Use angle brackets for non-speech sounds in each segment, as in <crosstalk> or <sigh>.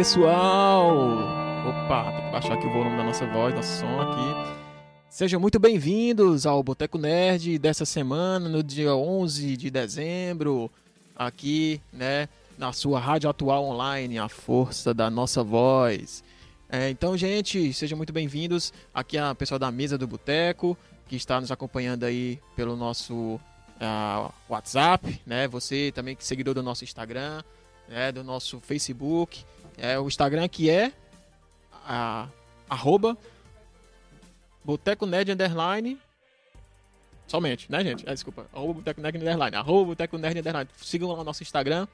Pessoal! Opa, tem que baixar aqui o volume da nossa voz, nosso som aqui. Sejam muito bem-vindos ao Boteco Nerd dessa semana, no dia 11 de dezembro, aqui, né, na sua rádio atual online, a força da nossa voz. É, então, gente, sejam muito bem-vindos aqui a pessoal da mesa do Boteco, que está nos acompanhando aí pelo nosso uh, WhatsApp, né? Você também que é seguidor do nosso Instagram, né? do nosso Facebook. É, o Instagram que é a, arroba Boteco Nerd Underline. Somente, né, gente? É, desculpa. Arroba Boteco Nerd Underline. Arroba Boteco Nerd Underline. Sigam lá o nosso Instagram.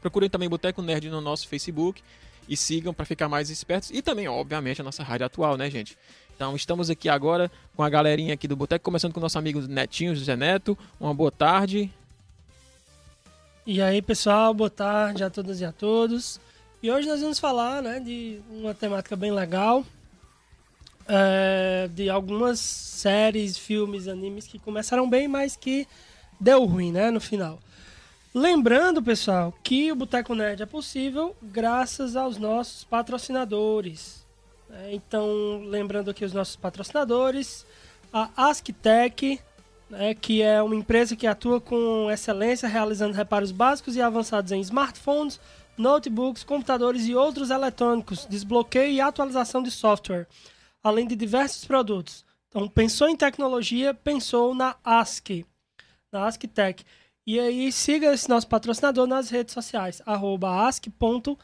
Procurem também Boteco Nerd no nosso Facebook. E sigam para ficar mais espertos. E também, obviamente, a nossa rádio atual, né, gente? Então, estamos aqui agora com a galerinha aqui do Boteco, começando com o nosso amigo Netinho, José Neto. Uma boa tarde. E aí, pessoal, boa tarde a todas e a todos. E hoje nós vamos falar né, de uma temática bem legal, é, de algumas séries, filmes, animes que começaram bem, mas que deu ruim né, no final. Lembrando, pessoal, que o Boteco Nerd é possível graças aos nossos patrocinadores. É, então, lembrando aqui os nossos patrocinadores, a AskTech, né, que é uma empresa que atua com excelência realizando reparos básicos e avançados em smartphones, notebooks, computadores e outros eletrônicos, desbloqueio e atualização de software, além de diversos produtos. Então, pensou em tecnologia, pensou na Ask, na AskTech. E aí, siga esse nosso patrocinador nas redes sociais, ask.tech,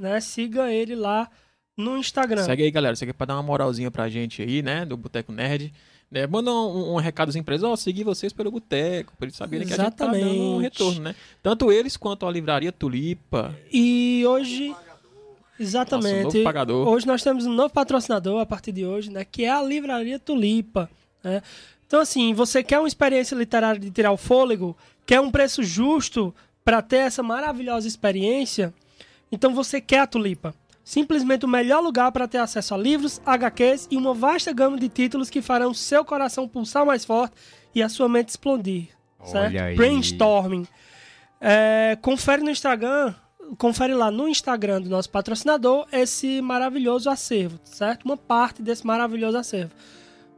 né? Siga ele lá no Instagram. Segue aí, galera. Segue pra dar uma moralzinha pra gente aí, né? Do Boteco Nerd. Né? Manda um, um recadozinho pra eles, ó, seguir vocês pelo Boteco, pra eles saberem Exatamente. que a gente tá dando um retorno, né? Tanto eles quanto a Livraria Tulipa. E hoje... Exatamente. Nosso novo pagador. Hoje nós temos um novo patrocinador a partir de hoje, né? Que é a Livraria Tulipa, né? Então, assim, você quer uma experiência literária de tirar o fôlego, quer um preço justo para ter essa maravilhosa experiência, então você quer a Tulipa. Simplesmente o melhor lugar para ter acesso a livros, HQs e uma vasta gama de títulos que farão seu coração pulsar mais forte e a sua mente explodir. Certo? Brainstorming. É, confere no Instagram, confere lá no Instagram do nosso patrocinador esse maravilhoso acervo, certo? Uma parte desse maravilhoso acervo.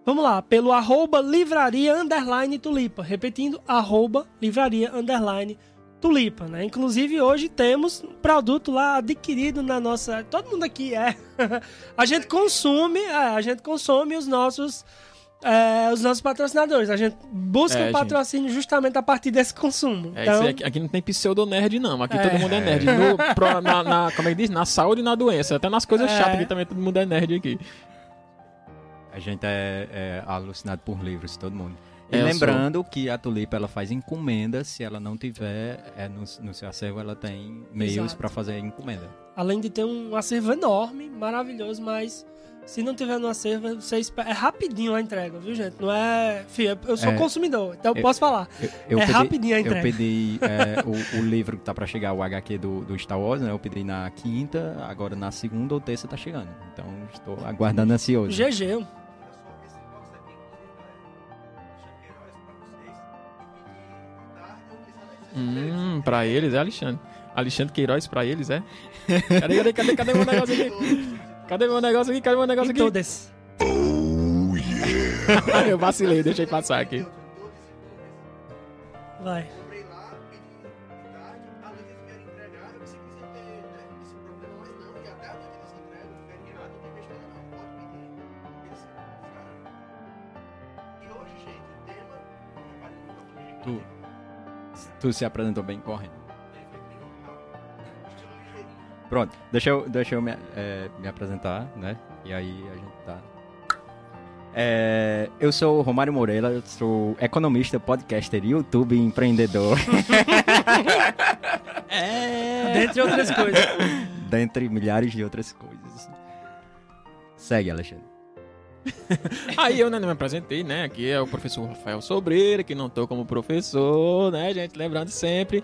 Vamos lá, pelo arroba livraria underline tulipa. Repetindo, arroba livraria underline tulipa, né? Inclusive hoje temos um produto lá adquirido na nossa... Todo mundo aqui é. <laughs> a gente consome, é, a gente consome os nossos... é, os nossos patrocinadores. A gente busca É, o patrocínio justamente a partir desse consumo. É então, isso aí, aqui, aqui não tem pseudo-nerd, não. Aqui É. todo mundo é nerd. No- <laughs> pro- na, na- como é que diz? Na saúde e na doença. Até nas coisas É. chatas aqui também todo mundo é nerd aqui. A gente é, é alucinado por livros, todo mundo. E É, eu lembrando que a Tulipa ela faz encomenda, se ela não tiver é, no, no seu acervo, ela tem meios para fazer encomenda. além de ter um acervo enorme, maravilhoso, mas se não tiver no acervo, você espera... é rapidinho a entrega, viu, gente? Não é... Fih, eu sou É. consumidor, então eu Eu- posso falar. Eu, eu é pedi, rapidinho a eu entrega. pedi é, o, o livro que tá para chegar, o HQ do, do Star Wars, né? Eu pedi na quinta, agora na segunda ou terça tá chegando. Então estou aguardando ansioso. GG. Hum, pra eles, é Alexandre. Alexandre Queiroz pra eles, é? <laughs> Cadê, cadê, cadê, cadê meu negócio aqui? Cadê meu negócio aqui? Cadê meu negócio aqui? todas. <laughs> eu vacilei, deixei passar aqui. Vai. Tu se apresentou bem ligeirinho. Pronto, deixa eu, deixa eu me, é, me apresentar, né? E aí a gente tá. É, eu sou Romário Moreira, eu sou economista, podcaster, YouTube, empreendedor, <laughs> Dentre outras coisas. dentre milhares de outras coisas. Segue, Alexandre. <laughs> Aí eu né, não me apresentei, né? Aqui é o professor Rafael Sobreira, que não tô como professor, né, gente? Lembrando sempre.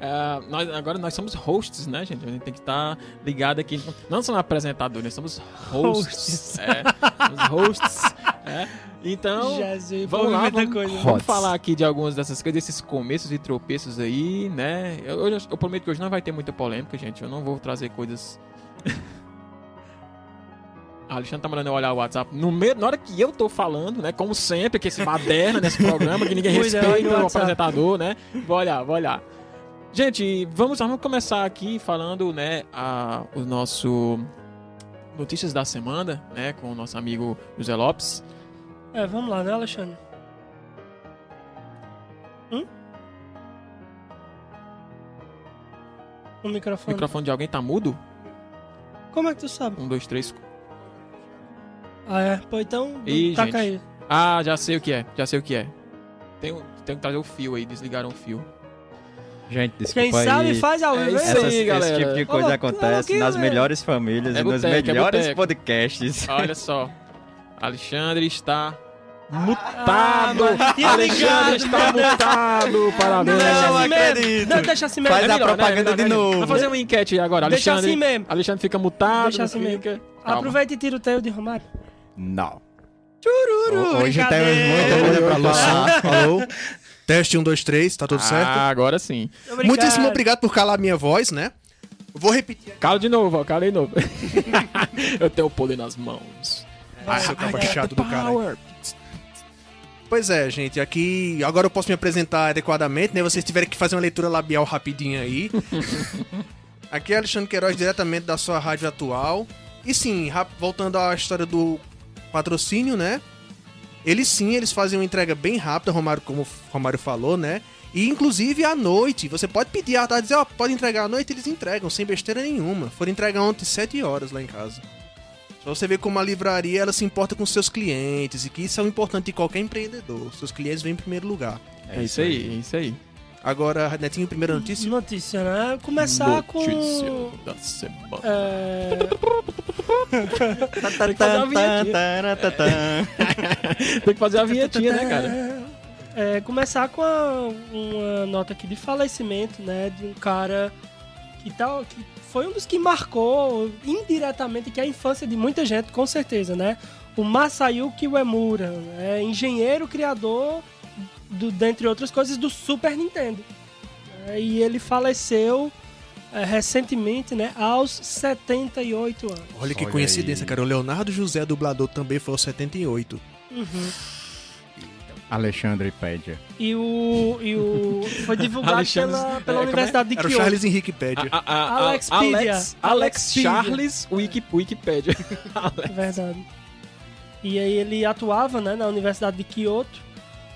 ah, nós, agora nós somos hosts, né, gente? A gente tem que estar ligado aqui. Não somos apresentadores, nós somos hosts. Hosts. É, somos hosts É, Então, Jesus, vamos lá, vamos, coisa. vamos Hots. falar aqui de algumas dessas coisas, desses começos e tropeços aí, né? Eu, eu, eu prometo que hoje não vai ter muita polêmica, gente. Eu não vou trazer coisas. A Alexandre tá mandando eu olhar o WhatsApp no meio, na hora que eu tô falando, né? Como sempre, que esse baderna nesse programa, que ninguém Cuidado respeita o apresentador, né? Vou olhar, vou olhar. Gente, vamos, vamos começar aqui falando, né, a, o nosso Notícias da Semana, né, com o nosso amigo José Lopes. É, vamos lá, né, Alexandre? Hum? O O microfone. microfone de alguém tá mudo? Como é que tu sabe? Um, dois, três. Ah, é? Pô, então, Ih, taca gente. aí. Ah, já sei o que é, já sei o que é. Tem, um- tem que trazer o fio aí, desligaram o fio. Gente, Quem desculpa sabe aí. faz ao É vivo, isso hein? Essas- aí, galera. Esse tipo de coisa Ô, acontece louquinho, nas velho. melhores famílias É e nos boteco, é melhores boteco. podcasts. <laughs> Olha só. Alexandre está Ah, mutado. tinha Alexandre está mutado. Parabéns. Deixa Não assim acredito. Não, deixa assim mesmo. Faz É a melhor, né? propaganda É melhor, de né? novo. Vamos fazer uma enquete agora. Deixa Alexandre, assim mesmo. Alexandre fica mutado. Deixa assim mesmo. Calma. Aproveita e tira o teu de Romário. Não. Chururu, Hoje temos muita coisa pra Alô, falar. <laughs> Alô? Teste 1, 2, 3, tá tudo certo? Ah, agora sim. Obrigado. Muitíssimo obrigado por calar a minha voz, né? Vou repetir. Cala de novo, ó. Cala de novo. <laughs> Eu tenho o poder nas mãos. Ai, seu cabo chato do cara. Pois é, gente, aqui agora eu posso me apresentar adequadamente, né? Vocês tiverem que fazer uma leitura labial rapidinha aí. <laughs> aqui é Alexandre Queiroz, diretamente da sua rádio atual. E sim, voltando à história do patrocínio, né? Eles sim, eles fazem uma entrega bem rápida, Romário, como o Romário falou, né? E inclusive à noite, você pode pedir à tarde, dizer, ó, pode entregar à noite, eles entregam, sem besteira nenhuma. Foram entregar ontem 7 horas lá em casa. Só você ver como a livraria ela se importa com seus clientes e que isso é o importante de qualquer empreendedor. Seus clientes vêm em primeiro lugar. É isso aí, é isso aí. Agora, Netinho, primeira notícia. Notícia, né? Começar com... Notícia da semana. É... Tem que fazer uma vinhetinha. Tem que fazer a vinhetinha, né, cara? É, começar com a- uma nota aqui de falecimento, né, de um cara que, tá, que foi um dos que marcou indiretamente que a infância de muita gente, com certeza, né? O Masayuki Uemura, né, engenheiro criador, do, dentre outras coisas, do Super Nintendo. É, e ele faleceu é, recentemente, né, aos 78 anos. Olha que Olha coincidência, aí. cara. O Leonardo José, dublador, também foi aos 78. Uhum. Alexandre Pédia. E o, e o foi divulgado Alexandre- pela, é, pela como é? Universidade de Era o Kyoto. Charles Henrique Pédia. A- a- a- Alexpedia. Alex, Alex Alexpedia. Charles Wiki, Wikipedia. É <laughs> verdade. E aí ele atuava né, na Universidade de Kyoto,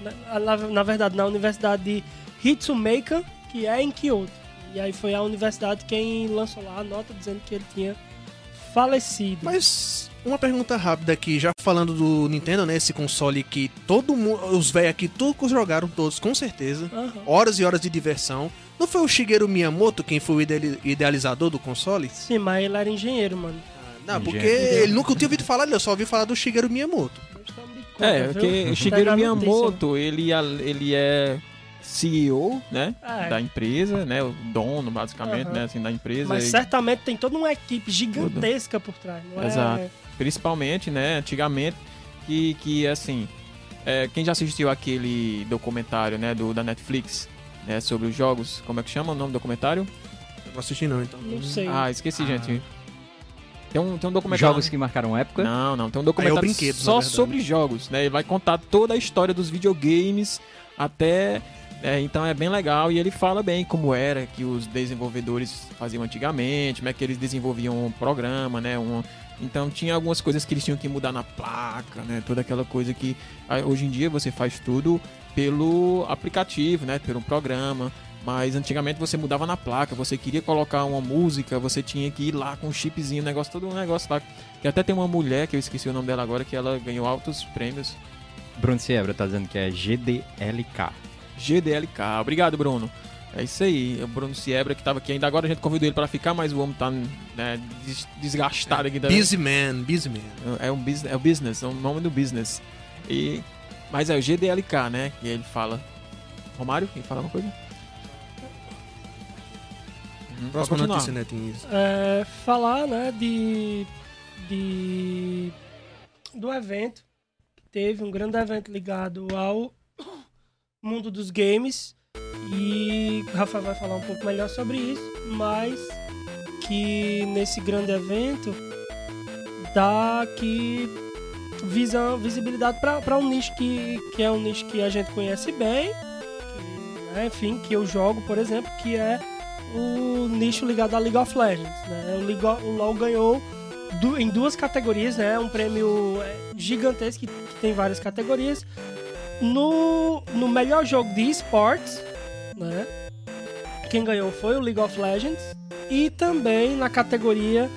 na, na, na verdade na Universidade de Hitsumeika, que é em Kyoto. E aí foi a universidade quem lançou lá a nota dizendo que ele tinha falecido. Mas uma pergunta rápida aqui, já falando do Nintendo, né? Esse console que todo mundo, os velhos aqui, todos jogaram todos, com certeza. Aham. Horas e horas de diversão. Não foi o Shigeru Miyamoto quem foi o ideali- idealizador do console? Sim, mas ele era engenheiro, mano. Não, porque Engenheiro. ele nunca tinha ouvido falar dele, eu só ouvi falar do Shigeru Miyamoto. Conta, É, porque Shigeru? Miyamoto, ele, ele é CEO, né? É. Da empresa, né? O dono, basicamente, Aham. né? Assim, da empresa. Mas E- certamente tem toda uma equipe gigantesca por trás, não é? Exato. Principalmente, né? Antigamente, que, que assim... é, quem já assistiu aquele documentário, né? Do, da Netflix, né? Sobre os jogos. Como é que chama o nome do documentário? Eu não assisti não, então. Não sei. Ah, esqueci, Ah. gente. Tem um, tem um documentário... Jogos que marcaram época. Não, não, tem um documentário brinquedo, na só sobre jogos, né? Ele vai contar toda a história dos videogames até. É, então é bem legal e ele fala bem como era que os desenvolvedores faziam antigamente, como é que eles desenvolviam um programa, né? Um, então tinha algumas coisas que eles tinham que mudar na placa, né? Toda aquela coisa que hoje em dia você faz tudo pelo aplicativo, né? Pelo programa. Mas antigamente você mudava na placa, você queria colocar uma música, você tinha que ir lá com um chipzinho, negócio, todo um negócio lá. E até tem uma mulher, que eu esqueci o nome dela agora, que ela ganhou altos prêmios. Bruno Siebra tá dizendo que é GDLK. GDLK. Obrigado, Bruno. É isso aí, o Bruno Siebra que tava aqui ainda agora, a gente convidou ele para ficar, mas o homem tá né, des- desgastado aqui também. Busy Man, Busy Man. É um business, é o business, é o nome do business. E mas é o GDLK, né? Que ele fala. Romário, quem fala uma coisa? Uhum, Próxima notícia, Netinho. É, falar, né, de, de do evento teve um grande evento ligado ao mundo dos games e o Rafa vai falar um pouco melhor sobre isso, mas que nesse grande evento dá que visão, visibilidade para um nicho que, que é um nicho que a gente conhece bem, que, né, enfim, que eu jogo, por exemplo, que é o nicho ligado à League of Legends. Né? O, League, o LoL ganhou em duas categorias, né? Um prêmio é, gigantesco que, que tem várias categorias. No, no melhor jogo de esportes, né? Quem ganhou foi o League of Legends. E também na categoria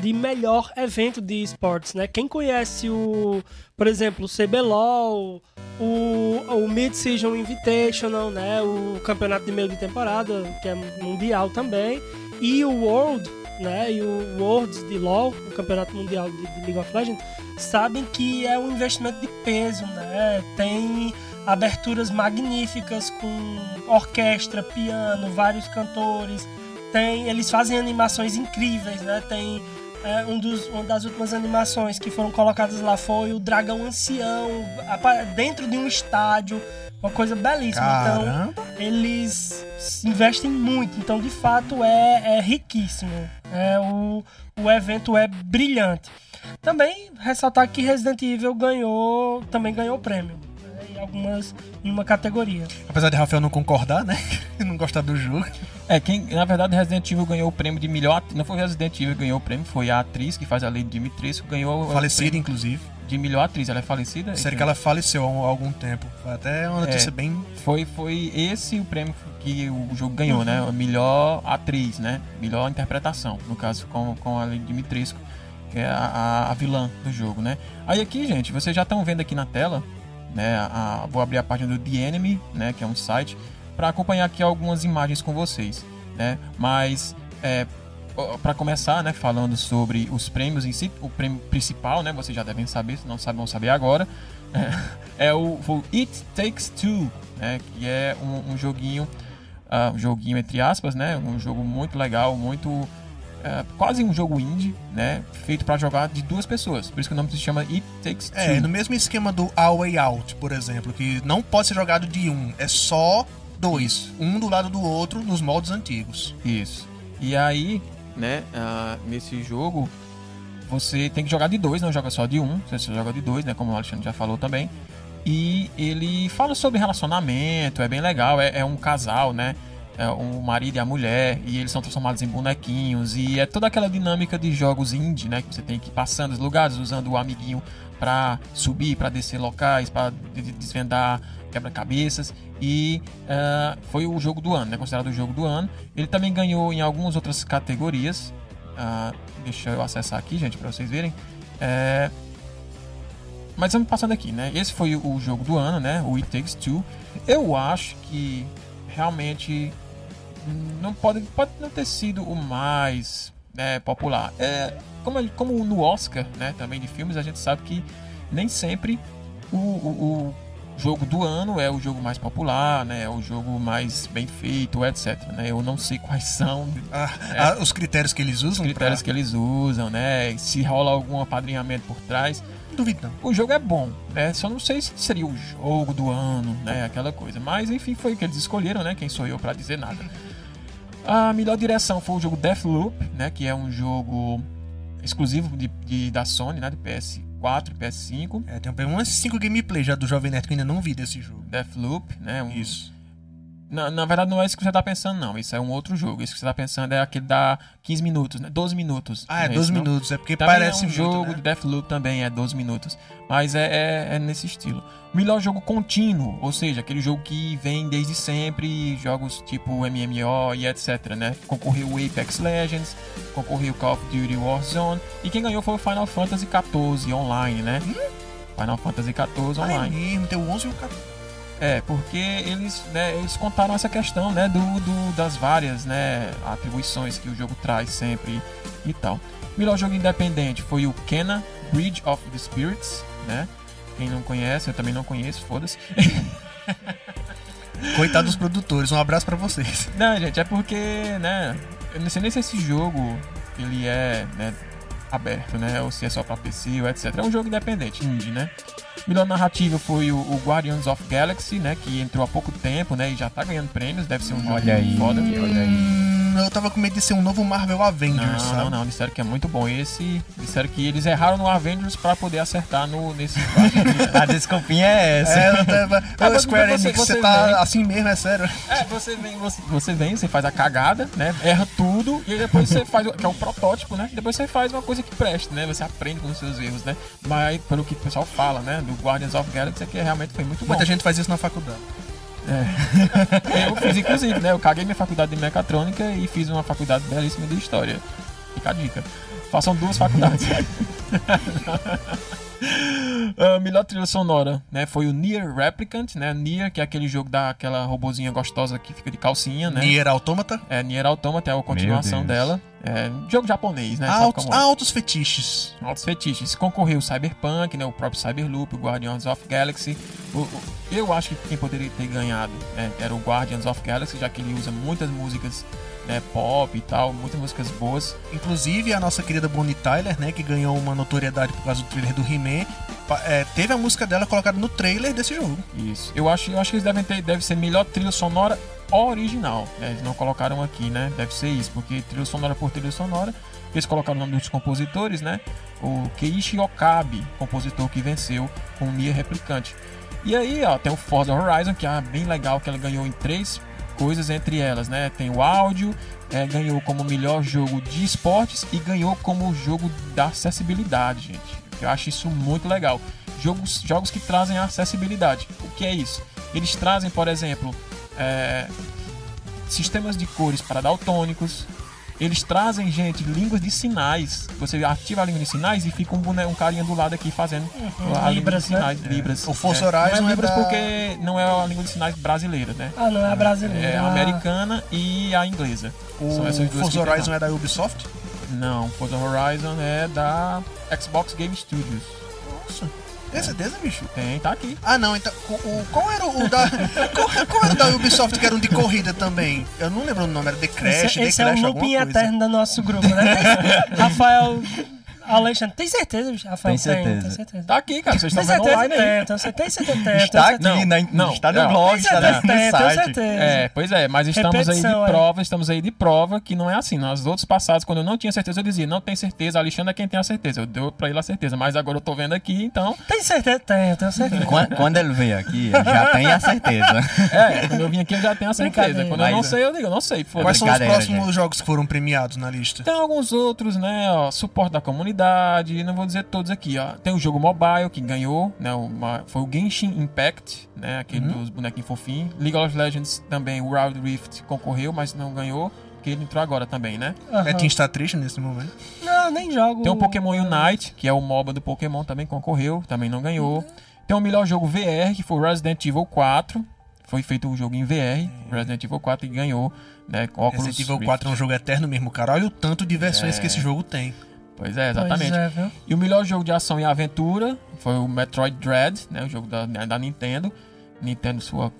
de melhor evento de esportes, né? Quem conhece o, por exemplo, o CBLOL, o, o Mid-Season Invitational, né? O campeonato de meio de temporada, que é mundial também, e o World, né? E o Worlds de LoL, o campeonato mundial de, de League of Legends, sabem que é um investimento de peso, né? Tem aberturas magníficas com orquestra, piano, vários cantores. Tem, eles fazem animações incríveis, né? Tem é, um dos, uma das últimas animações que foram colocadas lá foi o dragão ancião dentro de um estádio. Uma coisa belíssima. Caramba. Então, eles investem muito. Então, de fato, é, é riquíssimo. É, o, o evento é brilhante. Também ressaltar que Resident Evil ganhou, também ganhou prêmio. Né, em algumas em uma categoria. Apesar de Rafael não concordar, né? <laughs> não gostar do jogo. É, quem, na verdade, Resident Evil ganhou o prêmio de melhor. Não foi Resident Evil que ganhou o prêmio, foi a atriz que faz a Lady Dimitrescu, ganhou. Falecida, inclusive. De melhor atriz, ela é falecida? Sério que ela faleceu há algum tempo. Foi até uma notícia É. bem. Foi, foi esse o prêmio que o jogo ganhou, Uhum. né? A melhor atriz, né? Melhor interpretação, no caso, com, com a Lady Dimitrescu, que é a, a, a vilã do jogo, né? Aí aqui, gente, vocês já estão vendo aqui na tela, né? A, vou abrir a página do The Enemy, né? Que é um site, para acompanhar aqui algumas imagens com vocês, né? Mas, é, para começar, né? Falando sobre os prêmios em si, o prêmio principal, né? Vocês já devem saber, se não sabem, vão saber agora. É, <laughs> é o, o It Takes Two, né? Que é um, um joguinho, ah, um joguinho entre aspas, né? Um jogo muito legal, muito é, quase um jogo indie, né? Feito para jogar de duas pessoas. Por isso que o nome se chama It Takes Two. É, no mesmo esquema do A Way Out, por exemplo, que não pode ser jogado de um, é só dois, um do lado do outro nos moldes antigos. Isso. E aí, né, ah, nesse jogo, você tem que jogar de dois, não joga só de um, você joga de dois, né, como o Alexandre já falou também. E ele fala sobre relacionamento, é bem legal, é, é um casal, né, é o marido e a mulher, e eles são transformados em bonequinhos, e é toda aquela dinâmica de jogos indie, né, que você tem que ir passando os lugares, usando o amiguinho pra subir, pra descer locais, de- desvendar quebra-cabeças e ah, foi o jogo do ano, né? Considerado o jogo do ano. Ele também ganhou em algumas outras categorias. Ah, deixa eu acessar aqui, gente, para vocês verem. É, Mas vamos passando aqui, né? Esse foi o jogo do ano, né? O It Takes Two. Eu acho que realmente não pode, pode não ter sido o mais né, popular. É, como, como no Oscar, né? Também de filmes, a gente sabe que nem sempre o, o, o jogo do ano é o jogo mais popular, né? É o jogo mais bem feito, etc. Né? Eu não sei quais <laughs> são Ah, É. ah, os critérios que eles os usam critérios pra... que eles usam, né? Se rola algum apadrinhamento por trás. Duvido não. O jogo é bom, né? Só não sei se seria o jogo do ano, né? Aquela coisa. Mas enfim, foi o que eles escolheram, né? Quem sou eu pra dizer nada. A melhor direção foi o jogo Deathloop, né? Que é um jogo exclusivo de, de- da Sony, né? De PS4 e PS5. É, tem umas 5 gameplay já do Jovem Nerd que eu ainda não vi desse jogo. Deathloop, né? Um, Isso. Na, na verdade, não é isso que você tá pensando, não. Isso é um outro jogo. Isso que você tá pensando é aquele da 15 minutos, né? 12 minutos. Ah, é Não 12 esse, não? minutos. É porque Também parece é um muito, jogo né? de Deathloop também, é 12 minutos. Mas é, é, é nesse estilo. Melhor jogo contínuo, ou seja, aquele jogo que vem desde sempre, jogos tipo MMO e etc, né? Concorreu o Apex Legends, concorreu o Call of Duty Warzone, e quem ganhou foi o Final Fantasy XIV online, né? Final Fantasy XIV Ah, é online. mesmo, tem o 11 e o 14. É, porque eles, né, eles contaram essa questão, né, do, do- das várias, né, atribuições que o jogo traz sempre e tal. Melhor jogo independente foi o Kena Bridge of the Spirits, né? Quem não conhece, eu também não conheço, foda-se. <laughs> Coitado dos produtores, um abraço pra vocês. Não, gente, é porque, né, eu não sei nem se esse jogo ele é, né, aberto, né? Ou se é só pra PC, ou etc. É um jogo independente, indie, né? Melhor narrativa foi o, o Guardians of Galaxy, né? Que entrou há pouco tempo, né? E já tá ganhando prêmios. Deve ser um jogo Olha aí, foda. olha aí. Eu tava com medo de ser um novo Marvel Avengers, Não, sabe? não, não. Disseram que é muito bom esse. Disseram que eles erraram no Avengers pra poder acertar no, nesse. <laughs> A desculpinha é essa. É, eu tava... Ah, Ô, mas Square você- Enix, você você tá vem. assim mesmo, é sério? É, você vem, você, você vem, você faz a cagada, né? Erra tudo, e aí depois você faz, o- que é o protótipo, né? Depois você faz uma coisa que preste, né? Você aprende com os seus erros, né? Mas pelo que o pessoal fala, né? Do Guardians of Galaxy, é que realmente foi muito bom. Muita gente faz isso na faculdade. Eu fiz, inclusive, né? Eu caguei minha faculdade de mecatrônica e fiz uma faculdade belíssima de história. Fica a dica. Façam duas faculdades. <laughs> Ah, melhor trilha sonora, né? Foi o Nier Replicant, né? Nier, que é aquele jogo daquela robozinha gostosa que fica de calcinha, né? Nier Automata. É, Nier Automata é a continuação dela. É, jogo japonês, né? Altos, é? altos fetiches. Altos fetiches. Concorreu o Cyberpunk, né? O próprio Cyberloop, o Guardians of Galaxy. O- o- eu acho que quem poderia ter ganhado né, era o Guardians of Galaxy, já que ele usa muitas músicas né, pop e tal, muitas músicas boas. Inclusive, a nossa querida Bonnie Tyler, né, que ganhou uma notoriedade por causa do trailer do He-Man, é, teve a música dela colocada no trailer desse jogo. Isso. Eu acho, eu acho que eles devem ter, deve ser melhor trilha sonora original. né? Eles não colocaram aqui, né? Deve ser isso, porque trilha sonora por trilha sonora. Eles colocaram o nome dos compositores, né? O Keiichi Okabe, compositor que venceu com o Replicante. E aí, ó, tem o Forza Horizon, que é bem legal, que ela ganhou em três coisas entre elas, né? Tem o áudio, é, ganhou como melhor jogo de esportes e ganhou como jogo da acessibilidade, gente. Eu acho isso muito legal. Jogos, jogos que trazem acessibilidade. O que é isso? Eles trazem, por exemplo, é, sistemas de cores para daltônicos. Eles trazem, gente, línguas de sinais. Você ativa a língua de sinais e fica um, boné, um carinha do lado aqui fazendo a língua Libras, de né? sinais. Libras. O Forza É, Horizon Não é é Libras da- porque não é a língua de sinais brasileira, né? Ah, não é a brasileira. É é a a- americana e a inglesa. São essas O duas Forza Horizon é da Ubisoft? Não, Forza Horizon é da Xbox Game Studios. Nossa, tem certeza, bicho? Tem, tá aqui. Ah, não, então. O, o- qual era o da. qual, qual era o da Ubisoft que era um de corrida também? Eu não lembro o nome, era The Crash, Esse, The esse é Crash, o alguma looping coisa. eterno do nosso grupo, né? <laughs> Rafael Alexandre, tem certeza? Rafael, Tem certeza. Tem certeza. Tá aqui, cara. Vocês Tem estão vendo certeza, online aí. tem, tem certeza, tem certeza, tem, Está tem aqui, certeza. na, não, está no não. blog, Tem está certeza, no tem, site. certeza. É, pois é, mas estamos aí Repetição, de é. prova, estamos aí de prova que não é assim. Nos outros passados, quando eu não tinha certeza, eu dizia, não tem certeza, Alexandre é quem tem a certeza. Eu dou pra ele a certeza, mas agora eu tô vendo aqui, então. Tem certeza, tem, tenho certeza. Quando, quando ele veio aqui, ele já tem a certeza. É, quando eu vim aqui eu já tenho a certeza. Quando eu não sei, eu digo, eu não sei. Quais são os próximos gente. jogos que foram premiados na lista? Tem alguns outros, né? Ó, suporte da comunidade, não vou dizer todos aqui, ó. Tem o jogo mobile que ganhou, né? Uma, foi o Genshin Impact, né? Aquele dos bonequinhos fofinhos. League of Legends também, o Wild Rift concorreu, mas não ganhou, porque ele entrou agora também, né? Aham. Betinho está triste nesse momento. Não, nem jogo. Tem o Pokémon Unite, que é o MOBA do Pokémon, também concorreu, também não ganhou. Tem o melhor jogo VR, que foi o Resident Evil 4. Foi feito um jogo em VR, Resident Evil 4, e ganhou, né? Óculos Resident Evil Rift. 4 é um jogo eterno mesmo, cara. Olha o tanto de versões É. que esse jogo tem. Pois é, Pois exatamente. é, viu? E o melhor jogo de ação e aventura foi o Metroid Dread, né? O jogo da, da Nintendo. Nintendo, sua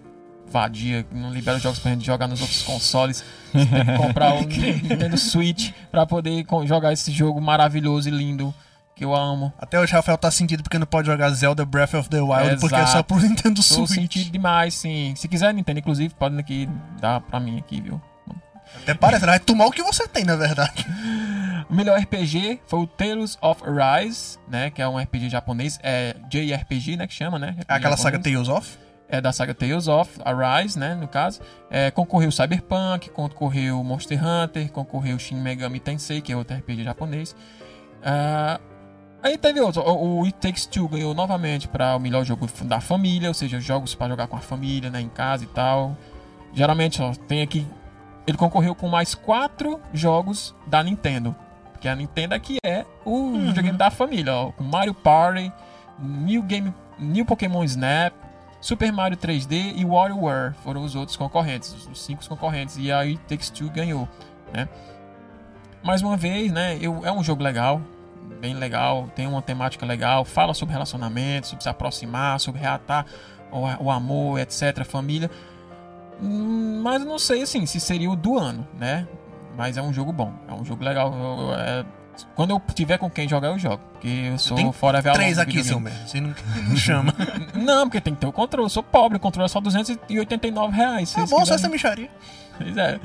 vadia, que não libera jogos pra gente jogar nos outros consoles. Você tem que comprar <laughs> o Nintendo Switch pra poder jogar esse jogo maravilhoso e lindo que eu amo. Até hoje o Rafael tá sentido porque não pode jogar Zelda Breath of the Wild, Exato. porque é só pro Nintendo Tô Switch. sentido demais, sim. Se quiser Nintendo, inclusive, podem aqui dar pra mim aqui, viu? Até parece, ela vai tomar o que você tem, na verdade. O <laughs> melhor RPG foi o Tales of Arise, né? Que é um RPG japonês. É JRPG, né? Que chama, né? É aquela saga japonês. Tales of. é da saga Tales of Arise, né, no caso. É, concorreu Cyberpunk, concorreu Monster Hunter, concorreu Shin Megami Tensei, que é outro RPG japonês. Ah, aí teve outro, o, o It Takes Two ganhou novamente para o melhor jogo da família, ou seja, jogos para jogar com a família, né, em casa e tal. Geralmente, ó, tem aqui, ele concorreu com mais quatro jogos da Nintendo, porque a Nintendo aqui é o videogame da família, ó, com Mario Party, New Game, New Pokémon Snap, Super Mario 3D e WarioWare foram os outros concorrentes, os- os cinco concorrentes. E aí Takes Two ganhou, né? Mais uma vez, né? Eu, é um jogo legal, bem legal, tem uma temática legal, fala sobre relacionamento, sobre se aproximar, sobre reatar o, o amor, etc, família. Hum, Mas eu não sei, assim, se seria o do ano, né? Mas é um jogo bom, é um jogo legal. eu- eu- é- quando eu tiver com quem jogar, eu jogo. Porque eu sou Tem fora velho. Três aqui, seu merda. Você não, <laughs> não chama. <laughs> Não, porque tem que ter o controle. Eu sou pobre, o controle é só 289 reais. Tá Vocês bom, só essa micharia. Pois é.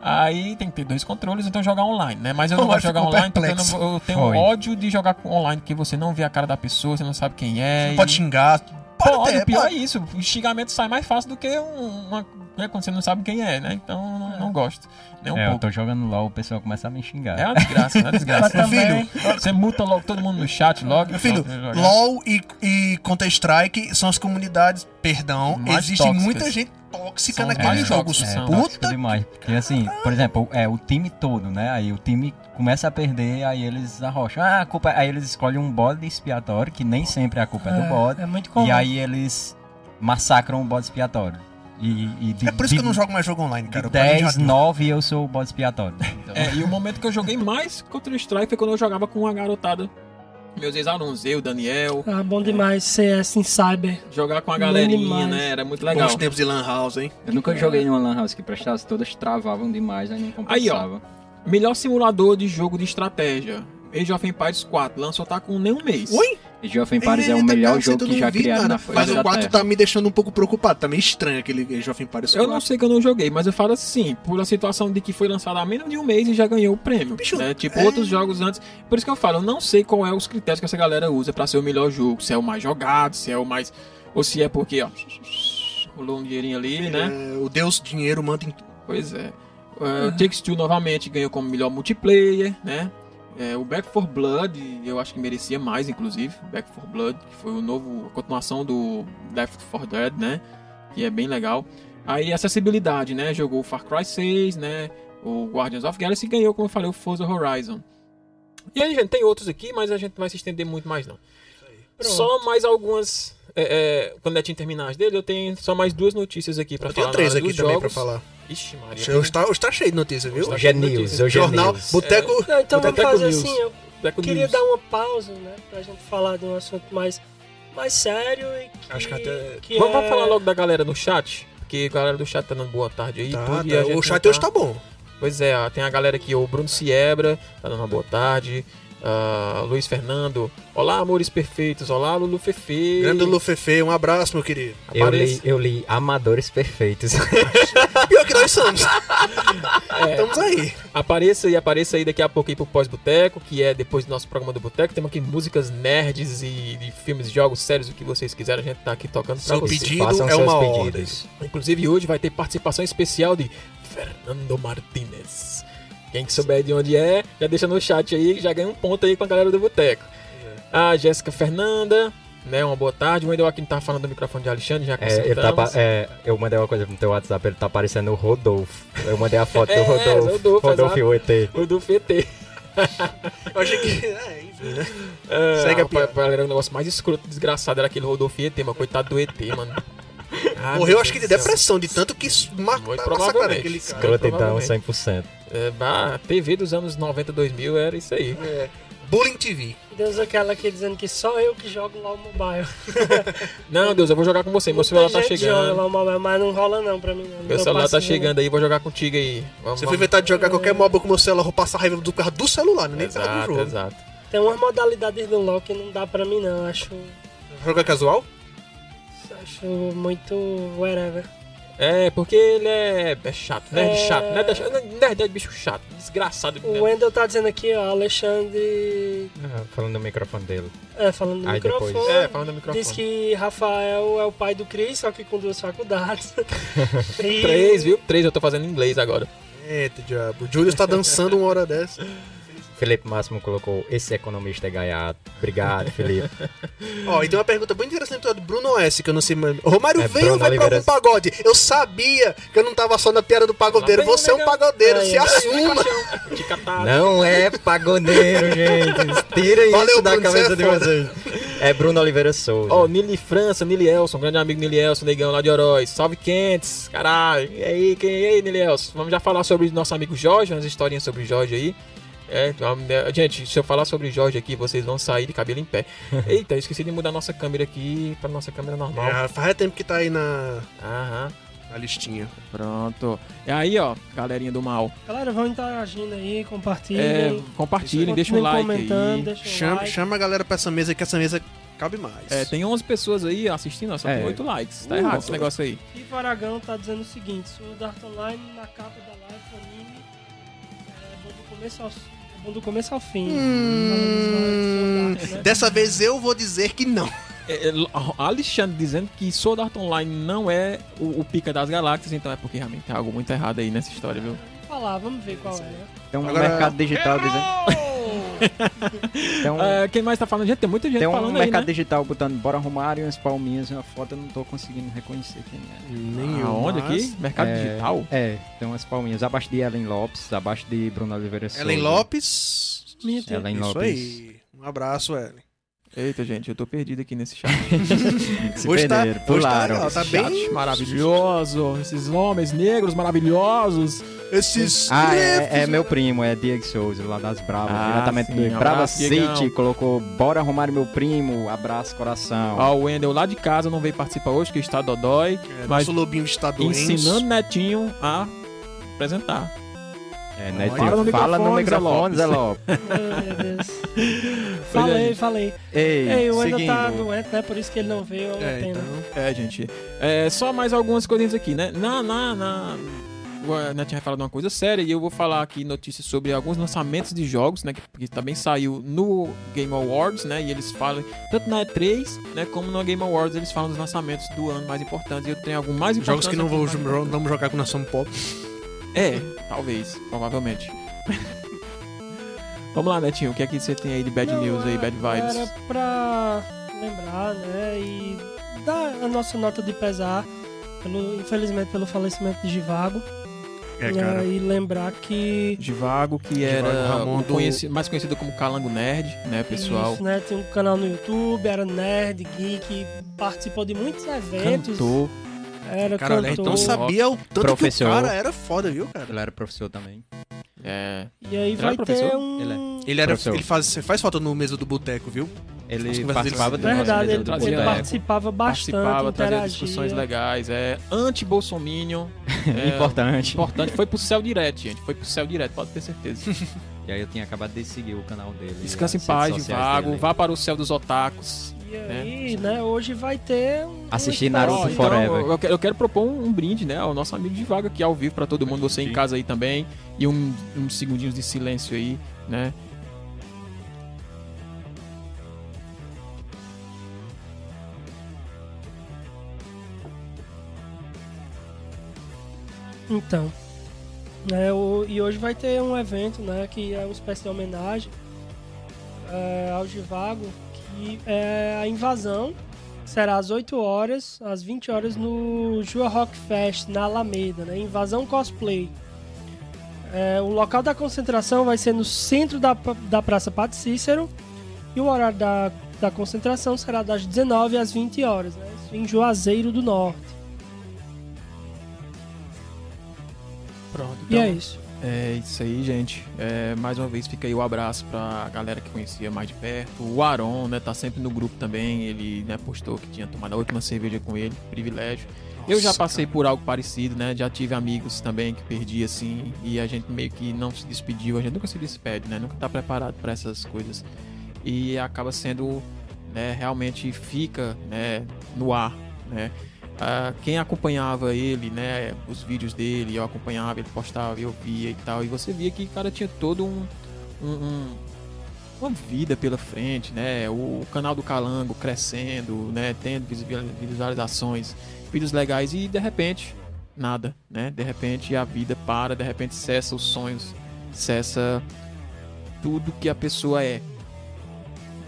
Aí tem que ter dois controles, então jogar online, né? Mas eu não <laughs> gosto de jogar online porque eu, não- eu tenho Foi. ódio de jogar com- online, porque você não vê a cara da pessoa, você não sabe quem é. Não e- pode xingar. Pode, Pode, ter, o pior pode. é isso. O xingamento sai mais fácil do que um- uma. Né, quando você não sabe quem é, né? Então não, não gosto. Nem um é, eu pouco. tô jogando LOL, o pessoal começa a me xingar. É uma desgraça, é uma <laughs> desgraça. Meu filho, Você muta logo todo mundo no chat logo. Meu filho. LOL e, e Counter-Strike são as comunidades, perdão, Mais existe tóxicas. muita gente tóxica São naquele jogo. É, Puta demais. Porque assim, por exemplo, é o time todo, né? Aí o time começa a perder, aí eles arrocham. Ah, a culpa. Aí eles escolhem um bode expiatório, que nem sempre a culpa é, do bode. É muito comum. E aí eles massacram o bode expiatório. E, e de, É por isso que eu de- não jogo mais jogo online, cara. De Eu parei de 10, jogar. 9 eu sou o bode expiatório. <laughs> É, e o momento que eu joguei mais Counter-Strike foi quando eu jogava com uma garotada. Meus ex-alunos, eu, Daniel. Ah, bom demais CS em Cyber. Jogar com a galerinha, demais. né? Era muito legal. Bons tempos de Lan House, hein? Eu nunca joguei numa lan house que prestasse, todas travavam demais, aí não Aí, ó. compensava. Melhor simulador de jogo de estratégia. Age of Empires 4. Lançou tá com nem um mês. Oi? Age of Empires é o Eita, melhor cara, jogo eu que já criaram nada. na face Mas o da 4 Terra. tá me deixando um pouco preocupado. Tá meio estranho aquele Age of Empires 4. Eu não sei que eu não joguei, mas eu falo assim, por a situação de que foi lançado há menos de um mês e já ganhou o prêmio. Bicho, né? Tipo, é- outros jogos antes. Por isso que eu falo, eu não sei qual é os critérios que essa galera usa pra ser o melhor jogo. Se é o mais jogado, se é o mais. Ou se é porque, ó. Rolou um dinheirinho ali, né? É, o Deus dinheiro manda em Pois é. É, O Takes Two novamente ganhou como melhor multiplayer, né? É, o Back 4 Blood, eu acho que merecia mais, inclusive. Back 4 Blood, que foi o novo, a continuação do Left 4 Dead, né? Que é bem legal. Aí, acessibilidade, né? Jogou o Far Cry 6, né? O Guardians of Galaxy e ganhou, como eu falei, o Forza Horizon. E aí, gente, tem outros aqui, mas a gente não vai se estender muito mais, não. Só mais algumas. É, é, quando o Netinho terminar as dele, eu tenho só mais duas notícias aqui pra Eu falar. tenho três aqui também pra falar. Ixi, Maria. Hoje tá, hoje tá cheio de notícia, viu? Hoje tá Hoje é news, hoje é Jornal, news. Boteco. Não, então vamos Boteco fazer News. assim, eu Beco queria News. dar uma pausa, né? Pra gente falar de um assunto mais, mais sério e que, Acho que até- que Vamos, é... vamos falar logo da galera no chat? Porque a galera do chat tá dando boa tarde aí. Tá, tudo, e tá. a gente O chat hoje tá bom. Pois é, ó, tem a galera aqui, o Bruno Siebra, tá dando uma boa tarde. Ah, Luiz Fernando. Olá, amores perfeitos. Olá, Lulu Fefe. Grande Lu Fefe, um abraço, meu querido. Eu li, eu li Amadores Perfeitos. <laughs> Pior que nós somos. <laughs> É. Estamos aí. Apareça aí, apareça aí daqui a pouco aí pro Pós-Boteco, que é depois do nosso programa do Boteco. Temos aqui músicas nerds e, e filmes, jogos, séries, o que vocês quiserem. A gente tá aqui tocando pra Seu vocês. pedido Façam é uma pedidos. ordem. Inclusive hoje vai ter participação especial de Fernando Martinez. Quem que souber de onde é, já deixa no chat aí, que já ganha um ponto aí com a galera do Boteco. A Jéssica Fernanda, né? Uma boa tarde. O não tava falando do microfone de Alexandre, já É, ele tá, é, eu mandei uma coisa no teu WhatsApp, ele tá parecendo o Rodolfo. Eu mandei a foto <laughs> É, do Rodolfo. Rodolfo, Rodolfo e o ET. O do FT. <laughs> Eu achei que. É, enfim, né? É, Segue a rapaz, piada. galera, o negócio mais escroto, desgraçado era aquele Rodolfo ET, mas coitado do ET, mano. Ah, Morreu, acho que de do depressão, de tanto que ma Muito massacraram provavelmente. aquele cara. Escroto então, provavelmente. 100%. É, bah, TV dos anos 90, 2000 era isso aí. É. Bullying TV. Deus aquela aqui dizendo que só eu que jogo lá o mobile. <laughs> Não, Deus, eu vou jogar com você. Meu celular tá gente joga chegando. lá o mobile, mas não rola não pra mim. Não. Meu celular tá chegando aí, vou jogar contigo aí. Vamos, Se eu for inventar de jogar qualquer mob com meu celular, eu vou passar raiva do carro do celular, né? nem do Exato, jogo. exato. Tem umas modalidades do LoL que não dá pra mim não. Acho, Jogar casual? Acho muito whatever. É, porque ele é, é chato, nerd É. chato. Nerd é, chato, nerd é bicho chato, desgraçado. O Wendel tá dizendo aqui, ó, Alexandre... Ah, falando do microfone dele. É, falando do Aí depois- microfone. É, falando do microfone. Diz que Rafael é o pai do Cris, só que com duas faculdades. <laughs> E- Três, viu? Três, eu tô fazendo inglês agora. Eita, diabo. O Júlio tá dançando uma hora dessa. <laughs> Felipe Máximo colocou, esse economista é gaiato. Obrigado, Felipe. <laughs> Ó, e tem uma pergunta bem interessante do Bruno S, que eu não sei. Romário, É, vem ou Bruno vai pra Oliveira. algum pagode? Eu sabia que eu não tava só na piada do pagodeiro. Você é um pagodeiro, Aí, se aí, assuma. Não é pagodeiro, gente. Tira isso Valeu, da Bruno, cabeça você é de vocês. É Bruno Oliveira Souza. Ó, Nili França, Nili Elson, grande amigo Nili Elson, negão lá de Oroz. Salve Quentes, caralho. E aí, quem e aí, Nili Elson? Vamos já falar sobre nosso amigo Jorge, umas historinhas sobre Jorge aí. É, é, gente, se eu falar sobre Jorge aqui, vocês vão sair de cabelo em pé. <laughs> Eita, eu esqueci de mudar nossa câmera aqui pra nossa câmera normal. É, faz tempo que tá aí na. Aham. A listinha. Pronto. E aí, ó, galerinha do mal. Galera, vão interagindo aí, É, compartilhem. compartilhem, deixa um continuem like comentando, aí. deixa um Chama, like. chama a galera pra essa mesa que essa mesa cabe mais. É, tem 11 pessoas aí assistindo, ó, só tem É. 8 likes. Tá Uh, errado esse negócio aí. E o Aragão tá dizendo o seguinte: o Art Online na capa da live anime é bom do começo ao, é do começo ao fim. Hum, né? Dessa vez eu vou dizer que não. É, é, Alexandre dizendo que Sword Art Online não é o, o pica das galáxias, então é porque realmente tem algo muito errado aí nessa história, viu? Vamos falar, vamos ver qual é, né? Tem um Agora- mercado digital dizendo. <laughs> Tem um, É, quem mais tá falando? Gente, tem muita gente tem um falando aí, mercado né? digital botando bora arrumar e umas palminhas e uma foto, eu não tô conseguindo reconhecer quem é. Nem Aonde mas- aqui? Mercado É, digital? É, tem umas palminhas abaixo de Ellen Lopes, abaixo de Bruno Oliveira Ellen Souza. Lopes. Minha. Ellen Isso Lopes. aí. Um abraço, Ellen. Eita, gente, eu tô perdido aqui nesse chat. <laughs> Se Hoje tá- perderam, hoje tá pularam. legal, tá bem- maravilhoso. Esses homens negros maravilhosos. Esses. Ah, é, é meu primo, é Diego Souza, lá das Bravas, Ah, diretamente sim, do Brava abraço, Diegão. City, colocou, bora arrumar meu primo, abraço, coração. Ó, o Wendel lá de casa não veio participar hoje, que está dodói. É, Mas nosso lobinho está doente. Ensinando Netinho a apresentar. É, né, Fala tio? no Fala no microfone, microfone, Zé Zé Lopes. Ai, <laughs> meu Deus. <laughs> falei, falei. Ei, Ei, o seguindo. tá doente, né? Por isso que ele não veio, é É, então. É, gente. É, só mais algumas coisinhas aqui, né? Na, na, na... O Netinho vai falar de uma coisa séria e eu vou falar aqui notícias sobre alguns lançamentos de jogos, né? Que, que também saiu no Game Awards, né? E eles falam, tanto na E3, né? Como no Game Awards, eles falam dos lançamentos do ano mais importantes. E eu tenho algum mais importante. Jogos que não vou, mais- não vamos jogar com nação pop. É, talvez, provavelmente. <laughs> Vamos lá, Netinho, o que é que você tem aí de bad Não, news aí, bad vibes? Era pra lembrar, né? E dar a nossa nota de pesar, pelo, infelizmente, pelo falecimento de Givago. É, né, cara. E lembrar que. Givago, que era Ramon o do- conheci- mais conhecido como Calango Nerd, né, pessoal? Isso, né? Tinha um canal no YouTube, era nerd, geek, participou de muitos eventos. Cantor. Era Cara, cantor. Nerdão sabia o tanto Professor. que o cara era foda, viu, cara? Ele era professor também. É, E aí vai professor? ter um. Ele é. Ele, era, Professor. ele faz, faz falta no mesa do boteco, viu? Ele participava dele- Verdade, mesa ele, ele participava bastante, participava, trazia discussões legais, é anti-bolsominion, <laughs> é, Importante. importante, foi pro céu direto, gente, foi pro céu direto, pode ter certeza. <laughs> E aí eu tinha acabado de seguir o canal dele. Descansa em paz, Givago, dele. vá para o céu dos otakus. E aí, né, hoje vai ter um. Assistir um Naruto especial. Ó, Forever. eu, quero, eu quero propor um, um brinde, né, ao nosso amigo Givago aqui ao vivo para todo mundo, você em casa aí também, e um- uns segundinhos de silêncio aí, né. Então. É, o- e hoje vai ter um evento, né? Que é uma espécie de homenagem é, ao Givago, que é a invasão. Será às 8 horas, às 20 horas no Jua Rock Fest, na Alameda, né? Invasão Cosplay. É, o local da concentração vai ser no centro da, da Praça Padre Cícero. E o horário da, da concentração será das 19 às 20 horas, né? Em Juazeiro do Norte. Pronto, E é isso. É isso aí, gente. É, mais uma vez fica aí o abraço pra galera que conhecia mais de perto. O Aron, né, tá sempre no grupo também. Ele né, postou que tinha tomado a última cerveja com ele. Privilégio. Eu já Nossa, passei por algo parecido, né? Já tive amigos também que perdi assim. E a gente meio que não se despediu. A gente nunca se despede, né? Nunca tá preparado pra essas coisas. E acaba sendo, né? Realmente fica, né? No ar, né? Ah, quem acompanhava ele, né, os vídeos dele, eu acompanhava, ele postava, eu via e tal, e você via que o cara tinha todo um, um- um- uma vida pela frente, né, o, canal do Calango crescendo, né, tendo visual- visualizações, vídeos legais e de repente nada, né, de repente a vida para, de repente cessa os sonhos, cessa tudo que a pessoa é,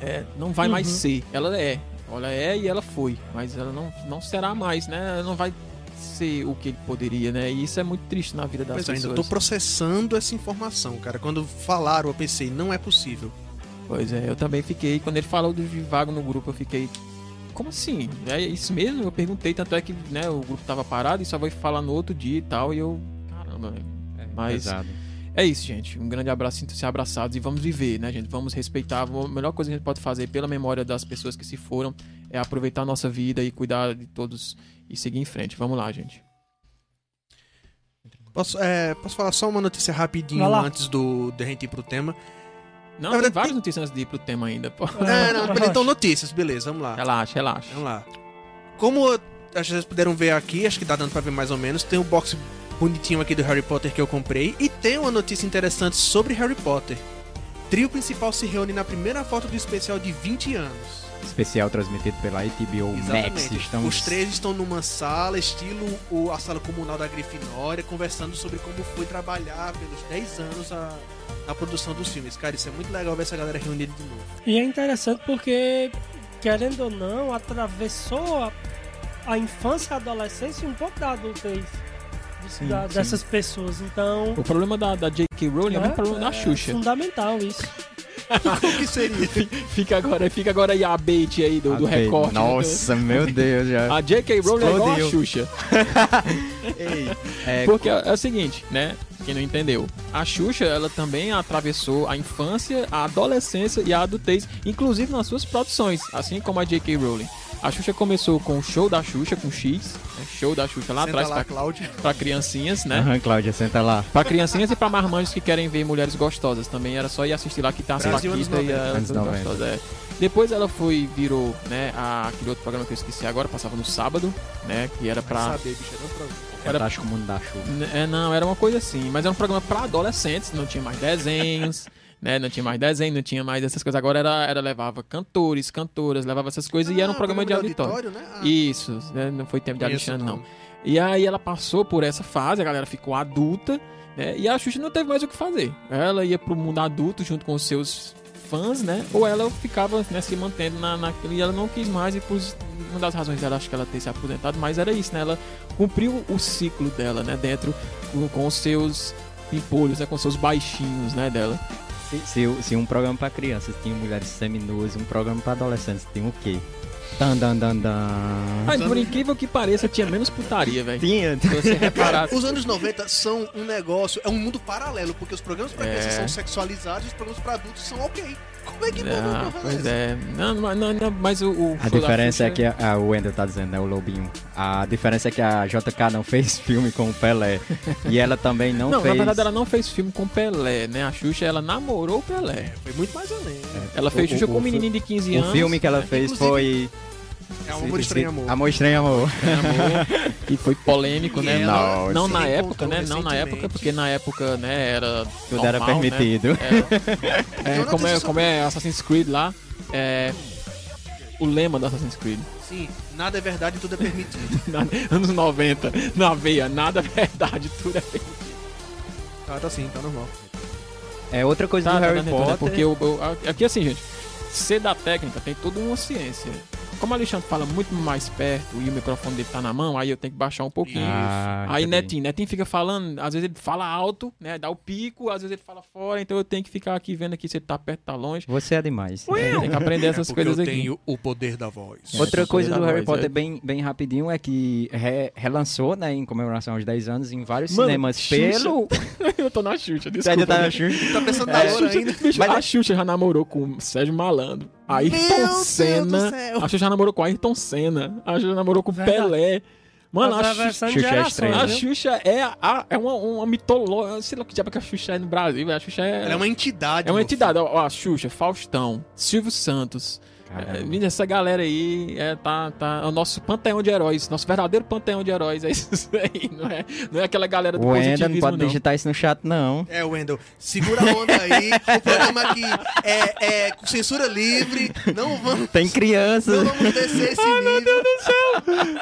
É, não vai mais Uhum. ser, ela é, ela é e ela foi, mas ela não, não será mais, né? Ela não vai ser o que ele poderia, né? E isso é muito triste na vida das Pois é, pessoas. ainda tô processando essa informação, cara. Quando falaram, eu pensei, não é possível. Pois é, eu também fiquei, quando ele falou do Vago no grupo, eu fiquei, como assim? É isso mesmo? Eu perguntei, tanto é que né, o grupo tava parado e só vai falar no outro dia e tal, e eu, caramba, velho. É, Mas- pesado. É isso, gente. Um grande abraço, sintam-se abraçados e vamos viver, né, gente? Vamos respeitar. A melhor coisa que a gente pode fazer pela memória das pessoas que se foram é aproveitar a nossa vida e cuidar de todos e seguir em frente. Vamos lá, gente. Posso, é, posso falar só uma notícia rapidinho antes do, de a gente ir pro tema? Não, Na tem verdade, várias tem- notícias antes de ir pro tema ainda, pô. É, não, então notícias, beleza, vamos lá. Relaxa, relaxa. Vamos lá. Como acho que vocês puderam ver aqui, acho que tá dando pra ver mais ou menos, tem o box bonitinho aqui do Harry Potter que eu comprei e tem uma notícia interessante sobre Harry Potter. Trio principal se reúne na primeira foto do especial de 20 anos. Especial transmitido pela HBO Max. Exatamente. Estamos... Os três estão numa sala, estilo o- a sala comunal da Grifinória, conversando sobre como foi trabalhar pelos 10 anos a, na produção dos filmes. Cara, isso é muito legal ver essa galera reunida de novo. E é interessante porque, querendo ou não, atravessou a, a infância e a adolescência e um pouco da adultez Sim, da- sim. dessas pessoas. Então, O problema da, da J.K. Rowling é o mesmo problema da Xuxa. fundamental isso. <laughs> O que seria? Fica agora, fica agora aí a bait aí do, do recorte. né? Nossa, meu Deus, já. A J.K. Rowling é igual a. Xuxa. <laughs> É, Porque é, é o seguinte, né? Quem não entendeu. A Xuxa, ela também atravessou a infância, a adolescência e a adultez, inclusive nas suas produções, assim como a J.K. Rowling. A Xuxa começou com o show da Xuxa, com X, né? show da Xuxa lá Senta atrás lá, pra, Cláudio. pra criancinhas, né? Aham, Cláudia, senta lá. Pra criancinhas e pra marmanjos que querem ver mulheres gostosas também. Era só ir assistir lá que tá as Brasil, Paquitas e 90. as Anos 90. gostosas. É. Depois ela foi, virou, né, a, aquele outro programa que eu esqueci agora, passava no sábado, né, que era Pra pra... saber, bicho, é um programa. Era- Fantástico Mundo da Chuva. É, não, era uma coisa assim, mas era um programa pra adolescentes, não tinha mais desenhos, né, não tinha mais desenho, não tinha mais essas coisas. Agora era, era levava cantores, cantoras, levava essas coisas e era um Ah, programa de auditório. né? Ah, Isso, né, não foi tempo de Alexandre, não. nome. E aí ela passou por essa fase, a galera ficou adulta, né? E a Xuxa não teve mais o que fazer. Ela ia pro mundo adulto junto com os seus fãs, né? Ou ela ficava né, se mantendo na, naquilo e ela não quis mais e por uma das razões dela acho que ela ter se aposentado, mas era isso, né? Ela cumpriu o ciclo dela, né? Dentro com, com os seus empolhos, né? Com os seus baixinhos, né? Dela. Se, se, se um programa pra crianças tinha mulheres seminuas, um programa pra adolescentes tinha o quê? Dan, dan, dan, dan. Mas por incrível que pareça, tinha menos putaria, velho. Tinha. Se você reparar, Os anos 90 são um negócio, é um mundo paralelo, porque os programas pra É. crianças são sexualizados e os programas pra adultos são ok. Como é que pode Ah, uma pois é. Não, não, não, não, mas o, o A diferença é que a, a- o Wendel tá dizendo, né? O Lobinho. A diferença é que a JK não <laughs> fez filme com o Pelé. e ela também não, Não, fez. na verdade ela não fez filme com Pelé, né? A Xuxa, ela namorou o Pelé. Foi muito mais além. Ela fez O- Xuxa o- com um o menininho de 15 anos. O filme que ela né? fez Inclusive- foi. É um amor estranho amor. Amor estranho amor. Amor, que foi polêmico, né? E Não, ela não na época, né? Não na época, porque na época, né, era. Tudo era normal, né? permitido. É, <laughs> Então, como, é, como é Assassin's Creed lá, é. O lema do Assassin's Creed. Sim, nada é verdade, tudo é permitido. <laughs> Anos 90, na veia, nada é verdade, tudo é permitido. tá, tá sim, tá normal. É outra coisa Tá, do tá Harry dando tudo, né? Potter. Porque o, o- aqui assim, gente, ser da técnica tem toda uma ciência. Como o Alexandre fala muito mais perto e o microfone dele tá na mão, aí eu tenho que baixar um pouquinho. Ah, Aí entendi. Netinho, Netinho fica falando, às vezes ele fala alto, né? Dá o pico, às vezes ele fala fora, então eu tenho que ficar aqui vendo aqui se ele tá perto, tá longe. Você é demais. Tem que aprender essas É coisas eu aqui. tenho o poder da voz. É, Outra coisa do Harry voz, Potter é. bem, bem rapidinho é que re- relançou, né, em comemoração aos 10 anos, em vários Mano, cinemas Xuxa. pelo... <laughs> eu tô na Xuxa, Você desculpa. ainda tá né? na Xuxa? Tá pensando A na hora Xuxa, ainda? bicho, Mas- a Xuxa já namorou com o Sérgio Malandro, Ayrton Meu Deus do Senna. céu. A Xuxa já namorou com Ayrton Senna. A Xuxa já namorou com Verdade. Pelé. Mano, a a Xuxa, Xuxa é estranha. a? Xuxa é, a, é uma, uma mitologia. Sei lá o que diabo que a Xuxa é no Brasil. A Xuxa é. Ela é uma entidade. é uma entidade. Ó, a Xuxa, Faustão, Silvio Santos. É, essa galera aí é, tá, tá, é o nosso panteão de heróis, nosso verdadeiro panteão de heróis. <laughs> É isso aí, não é, não é aquela galera do O Enda não positivismo, pode não. digitar isso no chat, não. É, Wendel, segura a onda aí. O programa aqui é, é com censura livre. Não vamos, Tem crianças. não vamos descer esse nível.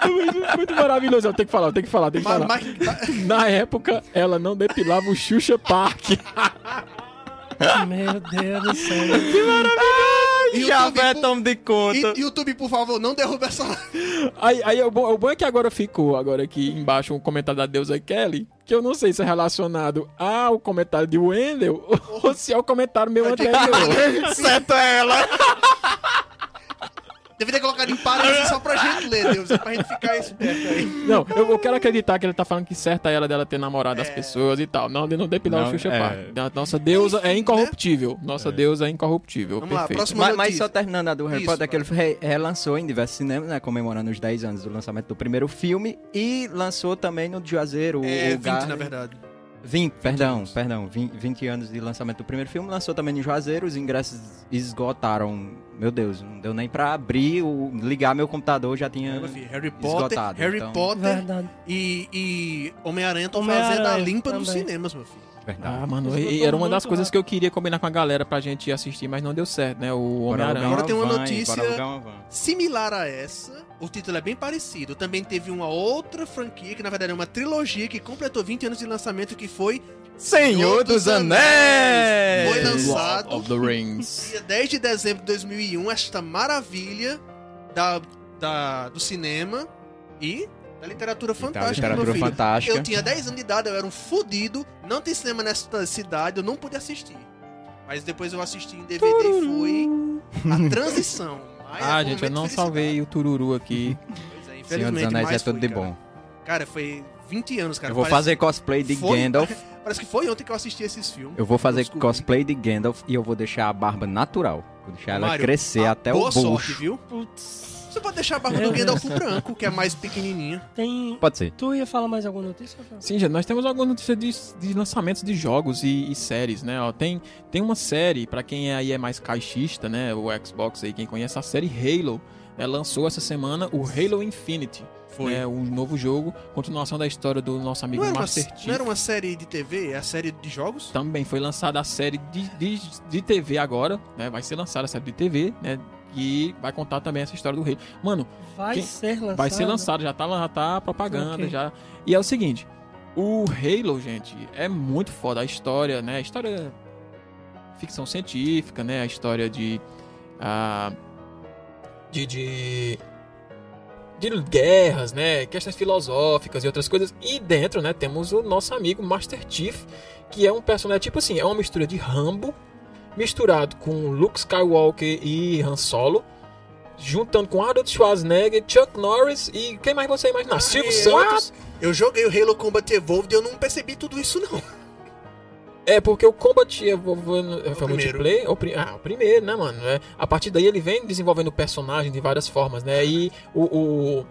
muito, muito maravilhoso. Eu tenho que falar, eu tenho que falar, tenho que Mas, falar. mas- Na época, ela não depilava o Xuxa Park. <laughs> Meu Deus do céu. YouTube, Javé, por- tome de conta. E- YouTube, por favor, não derruba essa. Aí, aí o, bom, o bom é que agora ficou agora aqui embaixo um comentário da deusa Kelly, que eu não sei se é relacionado ao comentário de Wendell <laughs> ou se é o comentário meu anterior. certo é ela. <laughs> Deveria colocar em parênteses só pra gente ler, Deus. É pra gente ficar esperto aí. Não, eu, eu quero acreditar que ele tá falando que certa ela dela ter namorado as pessoas e tal. Não, de não depilar o Não, Xuxa é. Nossa deusa é Enfim, incorruptível. Nossa deusa é incorruptível. Vamos lá, Perfeito. próxima Mas, mas só terminando a do Harry Potter, que ele re- relançou em diversos cinemas, né? Comemorando os 10 anos do lançamento do primeiro filme. E lançou também no Juazeiro, É, o 20, Garden. na verdade. 20, perdão, perdão, 20, 20 anos de lançamento do primeiro filme, lançou também no Juazeiro, os ingressos esgotaram, meu Deus, não deu nem pra abrir, o, ligar meu computador, já tinha filho, Harry Potter, esgotado, Harry então- Potter Verdade. e, e Homem-Aranha estão Homem-Aranha fazendo a limpa nos também. cinemas, meu filho. Verdade. Ah, mano, e era uma das coisas rápido. que eu queria combinar com a galera pra gente ir assistir, mas não deu certo, né? O Homem-Aranha. Agora tem uma van, notícia- uma. Similar a essa, o título é bem parecido. Também teve uma outra franquia, que na verdade é uma trilogia, que completou 20 anos de lançamento, que foi Senhor dos Anéis! Foi lançado Lord of the Rings. dia 10 de dezembro de 2001, esta maravilha da, da, do cinema e da literatura fantástica, literatura meu filho. fantástica. Eu tinha 10 anos de idade, eu era um fudido, não tem cinema nesta cidade, eu não pude assistir. Mas depois eu assisti em DVD e foi a transição. <laughs> Ai, Ah, gente, eu não salvei o Tururu aqui. Pois é, Senhor dos infelizmente, Anéis é tudo de cara. bom. Cara, foi 20 anos, cara. eu vou Parece- fazer cosplay de foi- Gandalf. <laughs> Parece que foi ontem que eu assisti esses filmes. Eu vou fazer descobri. cosplay de Gandalf e eu vou deixar a barba natural. Vou deixar ela Mário, crescer até boa o sorte, bucho. viu? Putz. Você pode deixar a barba do Gandalf branco, que é mais pequenininha. Tem. Pode ser. Tu ia falar mais alguma notícia? Sim, gente, nós temos algumas notícias de, de lançamentos de jogos e, e séries, né? Ó, tem, tem uma série, pra quem aí é mais caixista, né? O Xbox aí, quem conhece a série Halo, né, lançou essa semana o Halo Infinity. Foi. Né, um novo jogo, continuação da história do nosso amigo Não era, uma, Master Chief. não era uma série de TV, é a série de jogos? Também foi lançada a série de, de, de TV agora, né? Vai ser lançada a série de TV, né? E vai contar também essa história do Halo. Mano, Vai Quem- ser lançado. Vai ser lançado, já tá, já tá propaganda, Ok. já. E é o seguinte, o Halo, gente, é muito foda. A história, né? A história ficção científica, né? A história de. ah, de, de. de guerras, né? Questões filosóficas e outras coisas. E dentro, né, temos o nosso amigo Master Chief, que é um personagem, tipo assim, é uma mistura de Rambo, misturado com Luke Skywalker e Han Solo juntando com Arnold Schwarzenegger, Chuck Norris e quem mais você imaginar? Silvio Ai, Santos. Eu joguei o Halo Combat Evolved e eu não percebi tudo isso, não. É porque o Combat Evolved foi primeiro. multiplayer. O, ah, o primeiro, né, mano? É, a partir daí ele vem desenvolvendo o personagem de várias formas, né? E o, o,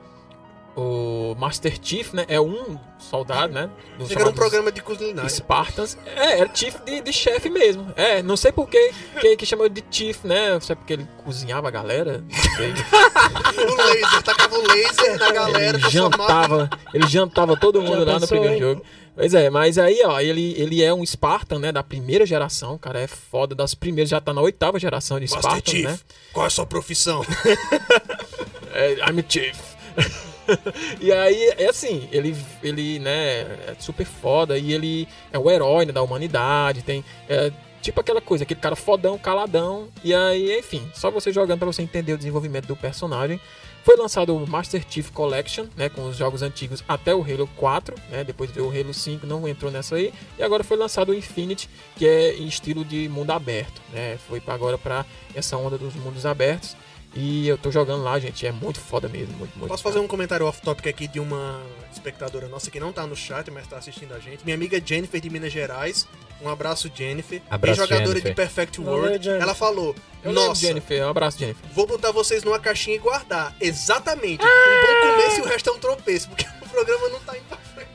o Master Chief, né, é um soldado, né? num chamados programa de culinária. Spartans. É, era Chief de, de chefe mesmo. É, não sei por que, que, que chama de Chief, né? Não sei porque ele cozinhava a galera. Não sei. <laughs> O laser, tacava o laser na galera, ele jantava, ele jantava todo mundo lá no pensou, primeiro hein? jogo. Pois é, mas aí, ó, ele, ele é um Spartan, né, da primeira geração, cara, é foda, das primeiras, já tá na oitava geração de Master Spartan, Chief, né? qual é a sua profissão? <laughs> É, I'm a Chief. <laughs> e aí, é assim, ele, ele, né, é super foda e ele é o herói né, da humanidade, tem, é, tipo aquela coisa, aquele cara fodão, caladão, e aí, enfim, só você jogando pra você entender o desenvolvimento do personagem. Foi lançado o Master Chief Collection, né, com os jogos antigos até o Halo 4, né, depois veio o Halo 5, não entrou nessa aí, e agora foi lançado o Infinity, que é em estilo de mundo aberto, né, foi agora pra essa onda dos mundos abertos, e eu tô jogando lá, gente, é muito foda mesmo, muito, muito Posso foda. fazer um comentário off-topic aqui de uma espectadora nossa que não tá no chat, mas tá assistindo a gente. Minha amiga Jennifer de Minas Gerais. Um abraço, Jennifer. Abraço, jogadora Jennifer. de Perfect World. Ela falou: Eu lembro, Nossa, Jennifer, um abraço, Jennifer. vou botar vocês numa caixinha e guardar. Exatamente. Um bom começo e o resto é um tropeço, porque <laughs> o programa não tá indo pra frente.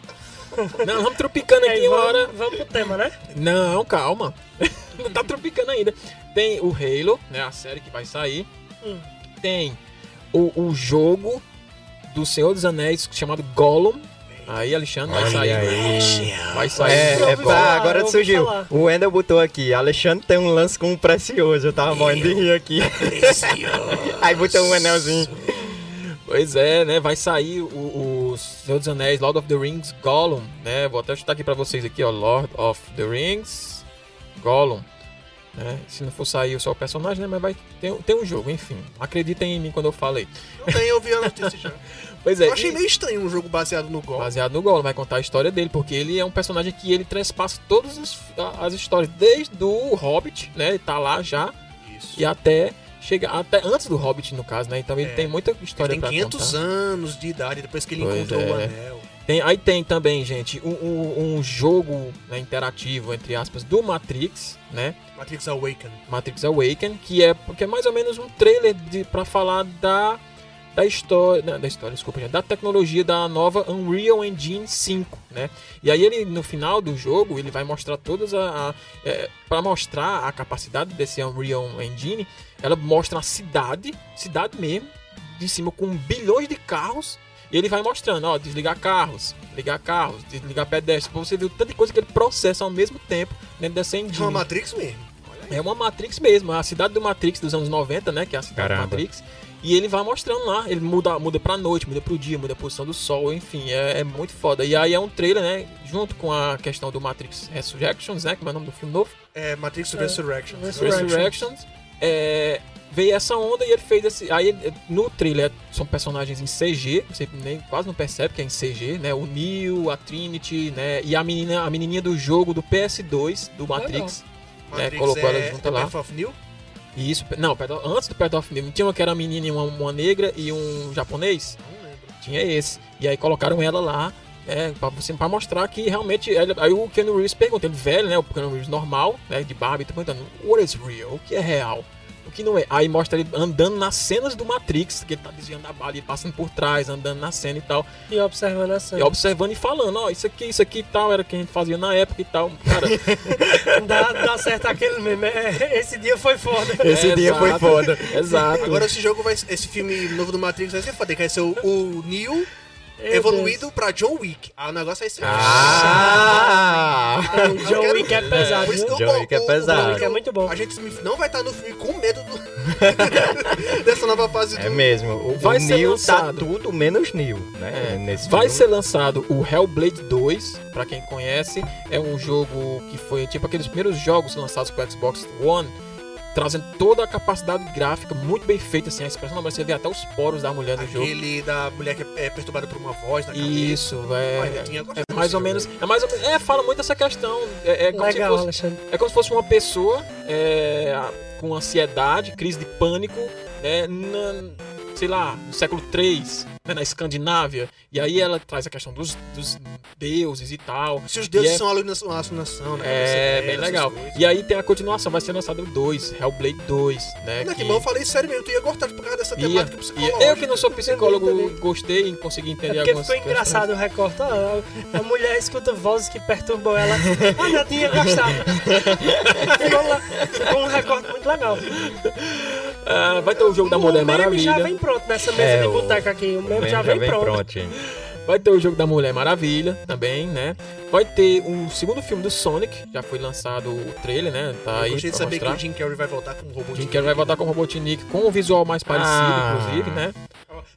Não, vamos tropicando <laughs> E aqui uma vamos, hora. vamos pro tema, né? Não, calma. <laughs> Não tá tropicando ainda. Tem o Halo, né? A série que vai sair. Hum. Tem o, o jogo do Senhor dos Anéis chamado Gollum. Aí, Alexandre, vai sair. aí. Vai sair. É, é pá, falar, agora surgiu. falar. O Wendel botou aqui. Alexandre tem um lance com um precioso. Eu tava morrendo de rir aqui. <laughs> Aí botou um anelzinho. Pois é, né? Vai sair o, o Senhor dos Anéis, Lord of the Rings, Gollum, né? Vou até chutar aqui pra vocês aqui, ó. Lord of the Rings, Gollum. Né? Se não for sair só o personagem, né? Mas vai ter, tem um jogo, enfim. Acreditem em mim quando eu falei. Não tem, eu vi a notícia já. <laughs> Pois é. Eu achei e- meio estranho um jogo baseado no Gol. Baseado no Gollum, vai contar a história dele, porque ele é um personagem que ele transpassa todas as, as histórias, desde o Hobbit, né? Ele tá lá já, Isso. e até chegar até antes do Hobbit, no caso, né? Então ele É. tem muita história Tem pra 500 contar. anos de idade depois que ele Pois encontrou o é. anel. Tem, aí tem também, gente, um, um- um jogo né, interativo, entre aspas, do Matrix, né? Matrix Awaken. Matrix Awaken, que é, que é mais ou menos um trailer de, pra falar da, da história, da história, desculpa, gente, da tecnologia da nova Unreal Engine 5, né? E aí ele no final do jogo ele vai mostrar todas a, a é, para mostrar a capacidade desse Unreal Engine, ela mostra a cidade, cidade mesmo, de cima com bilhões de carros. E ele vai mostrando, ó, desligar carros, ligar carros, desligar pedestres, pra você ver de coisa que ele processa ao mesmo tempo dentro dessa É uma engine. Matrix mesmo. É uma Matrix mesmo, a cidade do Matrix dos anos 90, né? Que é a cidade Caramba. do Matrix. E ele vai mostrando lá, ele muda, muda pra noite, muda pro dia, muda a posição do sol, enfim, é, é muito foda. E aí é um trailer, né? Junto com a questão do Matrix Resurrections, né? Como é o nome do filme novo? É Matrix Resurrection. Resurrection. Resurrections. É, veio essa onda e ele fez esse. Aí no trailer são personagens em CG, você nem, quase não percebe que é em CG, né? O Neo, a Trinity, né? E a menina, a menininha do jogo do PS2 do Matrix. Matrix colocou ela é, junto é lá. Path of New? Isso, não, antes do Path of New, tinha uma que era uma menina e uma, uma negra e um japonês. Não lembro. Tinha esse. E aí colocaram ela lá, né, pra, você, pra mostrar que realmente. Ele, aí o Keanu Reeves pergunta, ele velho, né? O Keanu Reeves normal, né? De barba, e tá perguntando, what is real? O que é real? O que não é? Aí mostra ele andando nas cenas do Matrix, que ele tá desviando da bala e passando por trás, andando na cena e tal. E observando a E cena. observando e falando, ó, isso aqui, isso aqui e tal, era o que a gente fazia na época e tal. Cara, <laughs> Dá, dá certo aquele meme. É, esse dia foi foda. Esse é, dia foi exato, foda. Exato. Agora esse jogo vai. Esse filme novo do Matrix vai ser foda, que vai ser o, o Neo evoluído pra John Wick. Ah, o negócio vai ser. Ah! Deus. O John quero- Wick é pesado, Por isso viu? que eu- John Wick é pesado. John Wick é muito bom. A gente não vai estar no filme com medo do- <laughs> dessa nova fase É do. mesmo. O, Vai o ser Neo tá lançado. tudo menos Neo, né? É, Nesse Vai filme. ser lançado o Hellblade 2, pra quem conhece, é um jogo que foi tipo aqueles primeiros jogos lançados pro Xbox One, trazendo toda a capacidade gráfica muito bem feita, assim, a expressão, mas você vê até os poros da mulher no jogo. Aquele da mulher que é perturbada por uma voz na cabeça. Isso, é, tinha gostado é mais ou menos, é mais ou menos, é, fala muito dessa questão, é, é como se Legal, fosse, Alexandre. é como se fosse uma pessoa é, com ansiedade, crise de pânico, né, na- sei lá, no século III, né, na Escandinávia. E aí ela traz a questão dos, dos deuses e tal. Se os deuses é- são uma alucinação, né? É, bem essas legal. coisas. E aí tem a continuação, vai ser lançado o 2, Hellblade 2, né? Não, que- que bom, eu falei sério mesmo, tu ia gostar por causa dessa ia- temática ia- psicológica. eu que não sou psicólogo, gostei e consegui É entender porque algumas ficou engraçado o recorte. a mulher escuta vozes que perturbam ela. A netinha gostava. ficou, lá, ficou um recorte muito legal. Ah, vai ter o jogo da Mulher Maravilha. já vem pronto nessa mesa É, de boteca aqui. O Bem, já vem, pronto. Vai ter o jogo da Mulher Maravilha também, né? Vai ter um segundo filme do Sonic, já foi lançado o trailer, né? Tá Eu aí gostei de saber que mostrar. o Jim Carrey vai voltar como robô. Jim Carrey vai voltar com o Robotnik com o visual mais parecido, Ah. inclusive, né?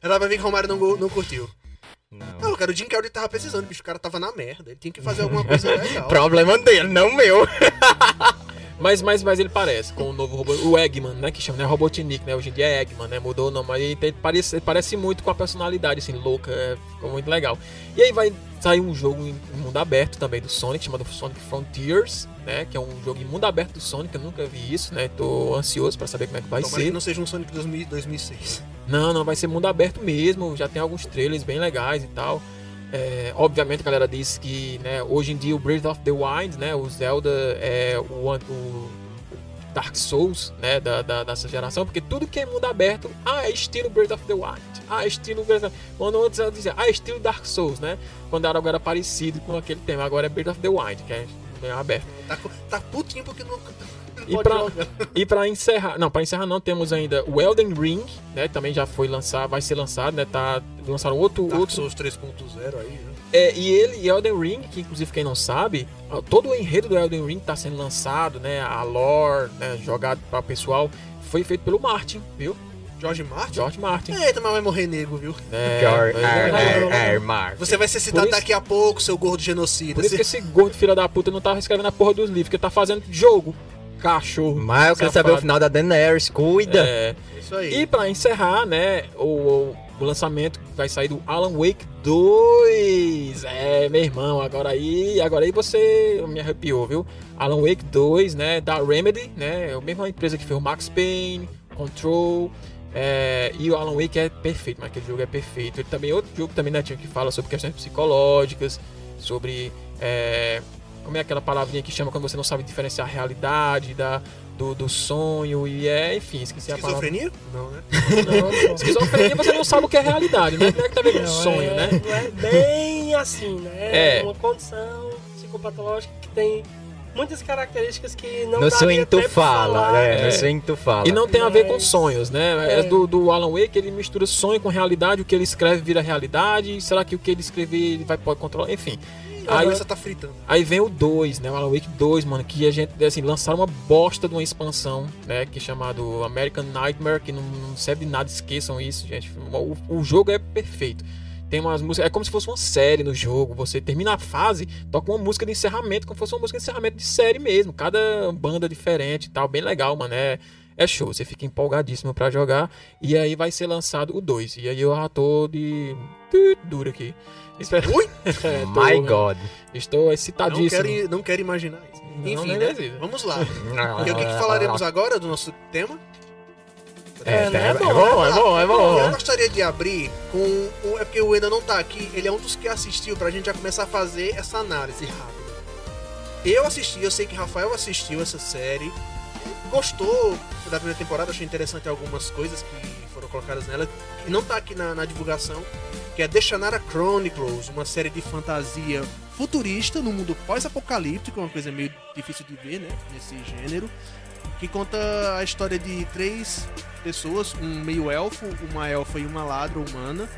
Ela vai ver que o Romário não, não curtiu. Não. Não, cara, o Jim Carrey tava precisando, bicho. O cara tava na merda. Ele tinha que fazer alguma coisa <laughs> legal. Problema dele, não meu. <laughs> Mas, mas, mas ele parece com o novo robô, o Eggman, né? Que chama, né? Robotnik, né? Hoje em dia é Eggman, né? Mudou o nome, mas ele, tem- parece, ele parece muito com a personalidade, assim, louca. é, ficou muito legal. E aí vai sair um jogo em mundo aberto também do Sonic, chamado Sonic Frontiers, né? Que é um jogo em mundo aberto do Sonic, eu nunca vi isso, né? Tô ansioso pra saber como é que vai Tomara que ser. não seja um Sonic 2000 2006. Não, não, vai ser mundo aberto mesmo. Já tem alguns trailers bem legais e tal. É, obviamente a galera diz que né, hoje em dia o Breath of the Wild, né, o Zelda é o, o Dark Souls né, da, da- dessa geração, porque tudo que é mundo aberto, ah, é estilo Breath of the Wild, ah, é estilo Breath of... Quando antes ela dizia, ah, é estilo Dark Souls, né? Quando era algo parecido com aquele tema, agora é Breath of the Wild, que é bem aberto. Tá, tá putinho porque não E pra, e pra encerrar, não, pra encerrar não, temos ainda o Elden Ring, né, também já foi lançado, vai ser lançado, né, tá, lançaram outro, Dark outro Souls 3.0 aí, né? é, e ele e Elden Ring, que inclusive quem não sabe, todo o enredo do Elden Ring tá sendo lançado, né, a lore, né, jogado para o pessoal, foi feito pelo Martin, viu? George Martin? George Martin. Eita, mas vai morrer nego, viu? É, <laughs> George é. R. R. R. Martin. Você vai ser citado isso- daqui a pouco, seu gordo genocida. Por isso que esse gordo filho da puta não tava escrevendo a porra dos livros, porque tá fazendo jogo. Cachorro. Mas eu quero saber o final da Daenerys, cuida. É, Isso aí. E pra encerrar, né, o, o lançamento vai sair do Alan Wake 2. É, meu irmão, agora aí, agora aí você me arrepiou, viu? Alan Wake 2, né, da Remedy, né, é a mesma empresa que fez o Max Payne, Control, é, e o Alan Wake é perfeito, mas aquele jogo é perfeito. Ele também é outro jogo também, né, tinha que fala sobre questões psicológicas, sobre é, como é aquela palavrinha que chama quando você não sabe diferenciar a realidade da, do, do sonho e é, enfim, esqueci a palavra. Esquizofrenia? Não, né? Não, esquizofrenia você não sabe o que é realidade, né? Não é que tá vendo Não, sonho, é, né? Não é bem assim, né? É. É uma condição psicopatológica que tem muitas características que não No swing tu fala, falar. né? É. No tu fala. E não tem a ver com sonhos, né? É, É. do, do Alan Wake, ele mistura sonho com realidade, o que ele escreve vira realidade, será que o que ele escrever ele vai pode controlar? Enfim. A Aí, cabeça tá fritando. aí vem o 2, né? O Alan Wake 2, mano, que a gente, assim, lançaram uma bosta de uma expansão, né? Que é chamado American Nightmare, que não, não serve de nada, esqueçam isso, gente. O, o jogo é perfeito. Tem umas músicas, é como se fosse uma série no jogo. Você termina a fase, toca uma música de encerramento, como se fosse uma música de encerramento de série mesmo. Cada banda diferente e tal, bem legal, mano. É, é show, você fica empolgadíssimo pra jogar. E aí vai ser lançado o 2. E aí eu já tô de. duro aqui. Espera. Ui! <laughs> É, tô- My God. Estou Não excitadíssimo. quero, não quero imaginar isso. Não, Enfim, nem né? desejo. Vamos lá. <laughs> E o que, que falaremos agora do nosso tema? É, né? é, bom, é bom, é bom. Eu gostaria de abrir com. o- É porque o Enda não tá aqui, ele é um dos que assistiu pra gente já começar a fazer essa análise rápida. Eu assisti, eu sei que Rafael assistiu essa série, gostou da primeira temporada, achei interessante algumas coisas que foram colocadas nela, que não tá aqui na, na divulgação, que é The Shannara Chronicles, uma série de fantasia futurista no mundo pós-apocalíptico, uma coisa meio difícil de ver, né, nesse gênero, que conta a história de três pessoas, um meio elfo, uma elfa e uma ladra humana,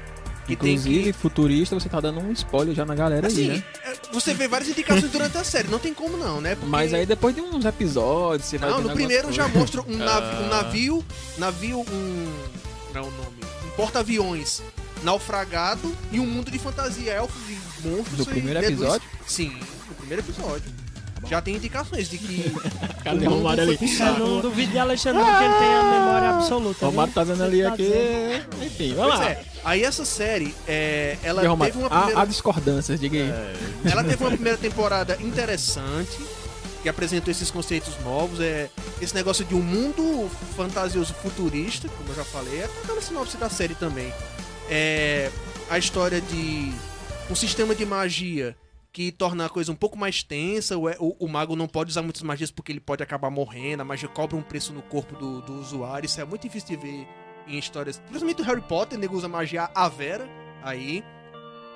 que Inclusive, que futurista, você tá dando um spoiler já na galera Assim, aí, né? é, você vê várias indicações durante a série, não tem como não, né? Porque- Mas aí depois de uns episódios, você vai Não, no primeiro já mostra um, navi- um Ah. navio, navio, um. Não é o nome. Um porta-aviões naufragado e um mundo de fantasia, elfos e monstros. Do e primeiro deduz- episódio? Sim, no primeiro episódio. Já tem indicações de que. <laughs> Cadê o Romário ali? Eu não duvido de Alexandre que ele tem a memória absoluta. O Romário viu? tá dizendo ali tá aqui. Enfim, vamos Pois lá. é. Aí essa série, é, ela teve uma há- primeira. há discordâncias, diga aí. Ela teve uma primeira temporada interessante, que apresentou esses conceitos novos. É esse negócio de um mundo fantasioso futurista, como eu já falei, é aquela sinopse da série também. É a história de um sistema de magia que torna a coisa um pouco mais tensa. O, o- o mago não pode usar muitas magias porque ele pode acabar morrendo. A magia cobra um preço no corpo do, do usuário. Isso é muito difícil de ver em histórias, principalmente do Harry Potter, o nego usa magia a vera aí.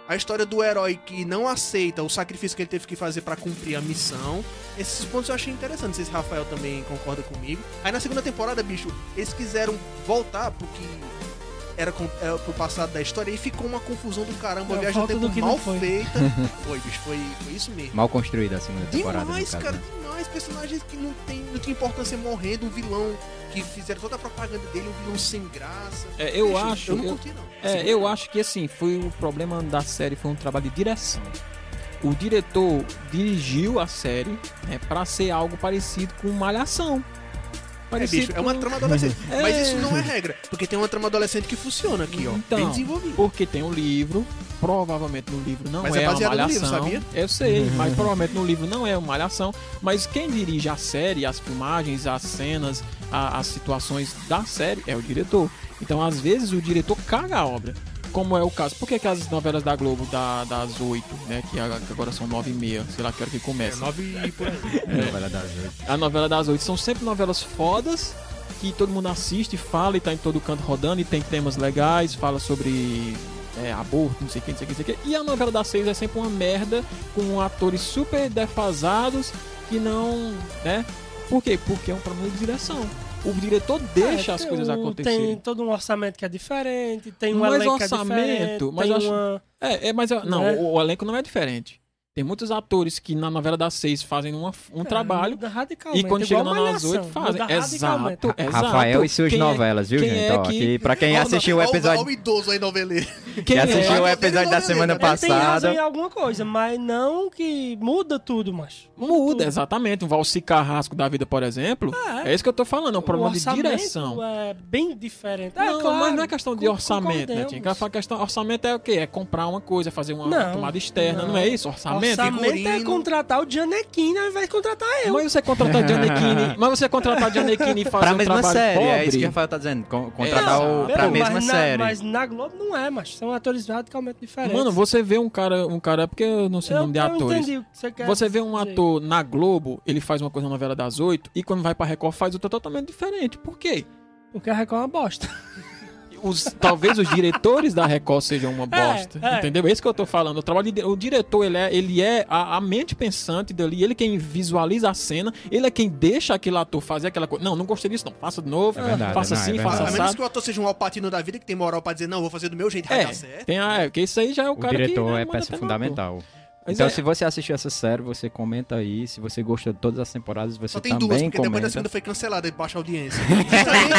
A história do herói que não aceita o sacrifício que ele teve que fazer pra cumprir a missão. Esses pontos eu achei interessantes. Não sei se Rafael também concorda comigo. Aí na segunda temporada, bicho, eles quiseram voltar porque era com, é, pro passado da história e ficou uma confusão do caramba. É, a viagem no falta tempo mal foi. feita. <laughs> foi, bicho, foi, foi isso mesmo. Mal construída a segunda temporada. Demais, caso, cara, né? demais. Personagens que não tem, não tinha importância morrendo, um vilão que fizeram toda a propaganda dele, um vilão sem graça. É, eu Bicho, acho. Eu não eu- curti, não. É, Assim, eu acho que assim, foi o problema da série, foi um trabalho de direção. O diretor dirigiu a série né, para ser algo parecido com Malhação. É, Parecido bicho, é uma trama adolescente. <laughs> É. Mas isso não é regra, porque tem uma trama adolescente que funciona aqui, ó. Então, bem desenvolvida. Porque tem um livro, provavelmente no livro não Mas é, é uma baseado no malhação. livro, sabia? Eu sei, <laughs> mas provavelmente no livro não é uma malhação. Mas quem dirige a série, as filmagens, as cenas, a- as situações da série é o diretor. Então, às vezes, o diretor caga a obra. Como é o caso. Por que, que as novelas da Globo da- das oito, né? Que agora são nove e meia, sei lá que hora que É começa. nove e por aí. Novela das oito. A novela das oito são sempre novelas fodas que todo mundo assiste, fala e tá em todo canto rodando e tem temas legais, fala sobre é, aborto, não sei o que, não sei o que, não sei o que. E a novela das seis é sempre uma merda com atores super defasados que não, né? Por quê? Porque é um problema de direção. O diretor deixa É, as coisas acontecerem. Tem todo um orçamento que é diferente, tem um Mas elenco que é orçamento, diferente, mas tem eu acho- uma... É, é mas não, Né? o, o elenco não é diferente. Tem muitos atores que na novela das seis fazem uma- um É, trabalho e quando chega na nas Malhação, oito fazem. Exato, exato. Rafael e suas Quem é- novelas, viu, gente? é Ó, que- aqui, pra quem assistiu o episódio. o idoso aí noveleiro. Quem é? assistiu o episódio da novela, semana tem passada. em alguma coisa, mas não que muda tudo, macho. Muda, tudo. exatamente. Um Valci Carrasco da vida, por exemplo. É, isso que eu tô falando, é um problema o de orçamento direção. é bem diferente. Não, é, claro, mas não é questão de orçamento, né? Tinha que falar questão, orçamento é o quê? É comprar uma coisa, fazer uma Não, tomada externa, não, não. é isso? Orçamento, orçamento? orçamento é contratar o Giannettini ao invés de contratar eu. Mas você contratar Giannichini, <laughs> mas você contratar Giannichini e fazer Pra um mesma trabalho série, pobre, é isso que o Rafael tá dizendo. con- Contratar Exato. o, pra mesma mas série. Na, mas na Globo não é, mas são atores radicalmente diferentes. Mano, você vê um cara, um cara, porque eu não sei o nome de eu atores. entendi o que você quer Você vê um dizer. ator na Globo, ele faz uma coisa na novela das oito, e quando vai pra Record faz outra totalmente diferente. Por quê? Porque a Record é uma bosta. <laughs> Os, talvez os diretores da Record sejam uma bosta. é. Entendeu? É isso que eu tô falando. O, trabalho de- o diretor, ele é, ele é a, a mente pensante dali, ele quem visualiza a cena, ele é quem deixa aquele ator fazer aquela coisa. Não, não gostei disso, não. Faça de novo. É verdade, faça é assim, faça A menos que o ator seja um alpatino da vida que tem moral pra dizer, não, vou fazer do meu jeito, vai É, dar certo. tem a, é, porque isso aí já é o, O cara diretor que, né, é peça no ator. Então, é- se você assistiu essa série, você comenta aí. Se você gostou de todas as temporadas, você Só tem também duas, porque depois da comenta. segunda foi cancelada de baixa audiência. Justamente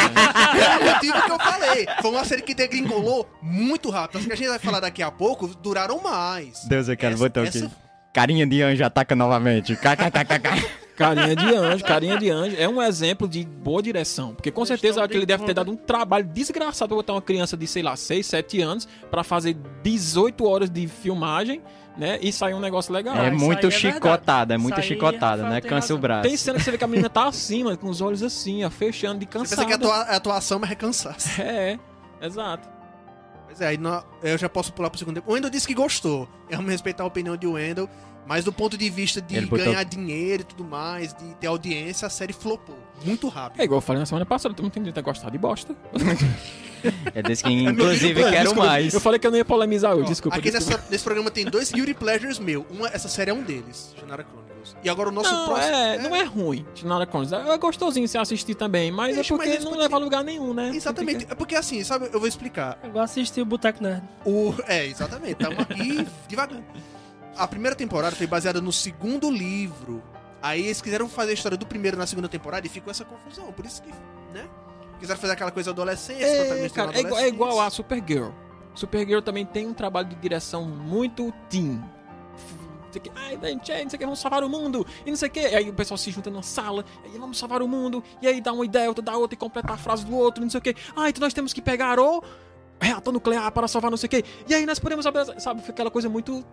pelo motivo que eu falei. Foi uma série que degringolou muito rápido. As que a gente vai falar daqui a pouco duraram mais. Deus, eu quero Essa- botar essa- aqui. Carinha de anjo ataca novamente. KKKKK. Carinha de anjo, carinha de anjo. É um exemplo de boa direção. Porque com certeza de aquele deve ter dado um trabalho desgraçado pra botar uma criança de, sei lá, 6, 7 anos pra fazer 18 horas de filmagem, né? E sair um negócio legal. É muito é chicotada, é verdade. muito chicotada, né? Cansa o braço. Tem cena que você vê que a menina tá assim, mano, com os olhos assim, ó, fechando de Você cansada. pensa que é é atuação, mas é cansaço. <laughs> É, exato. Pois é, aí eu já posso pular pro segundo. O Wendel disse que gostou. Vamos respeitar a opinião de Wendel. Mas do ponto de vista de Ele botou- ganhar dinheiro e tudo mais, de ter audiência, a série flopou. Muito rápido. É igual eu falei na semana passada, tu não tem direito a gostar de bosta. <laughs> É desse que, <laughs> inclusive, quero Desculpa, mais. Eu falei que eu não ia polemizar hoje, Ó, desculpa. Aqui desculpa. nessa- nesse programa tem dois Guilty Pleasures meu. Uma, essa série é um deles, Shannara Chronicles. E agora o nosso Não, próximo. é, não é ruim, Tinara Chronicles. É gostosinho você assistir também, mas Deixa, é porque mas isso não leva a lugar nenhum, né? Exatamente. É porque assim, sabe, eu vou explicar. Eu de assistir o Boteco Nerd. O... É, exatamente. Estamos <laughs> aqui devagar. A primeira temporada foi baseada no segundo livro. Aí eles quiseram fazer a história do primeiro na segunda temporada e ficou essa confusão. Por isso que, né? Quiseram fazer aquela coisa adolescência, É, cara, na é, igual, é igual a. Supergirl. Supergirl também tem um trabalho de direção muito teen. Não sei o que, Ai, não sei o que, vamos salvar o mundo, e não sei o que. Aí o pessoal se junta numa sala, e aí vamos salvar o mundo, e aí dá uma ideia, outra dá outra, e completa a frase do outro, não sei o que. Ah, então nós temos que pegar o reator nuclear para salvar não sei o que. E aí nós podemos sabe, fica aquela coisa muito.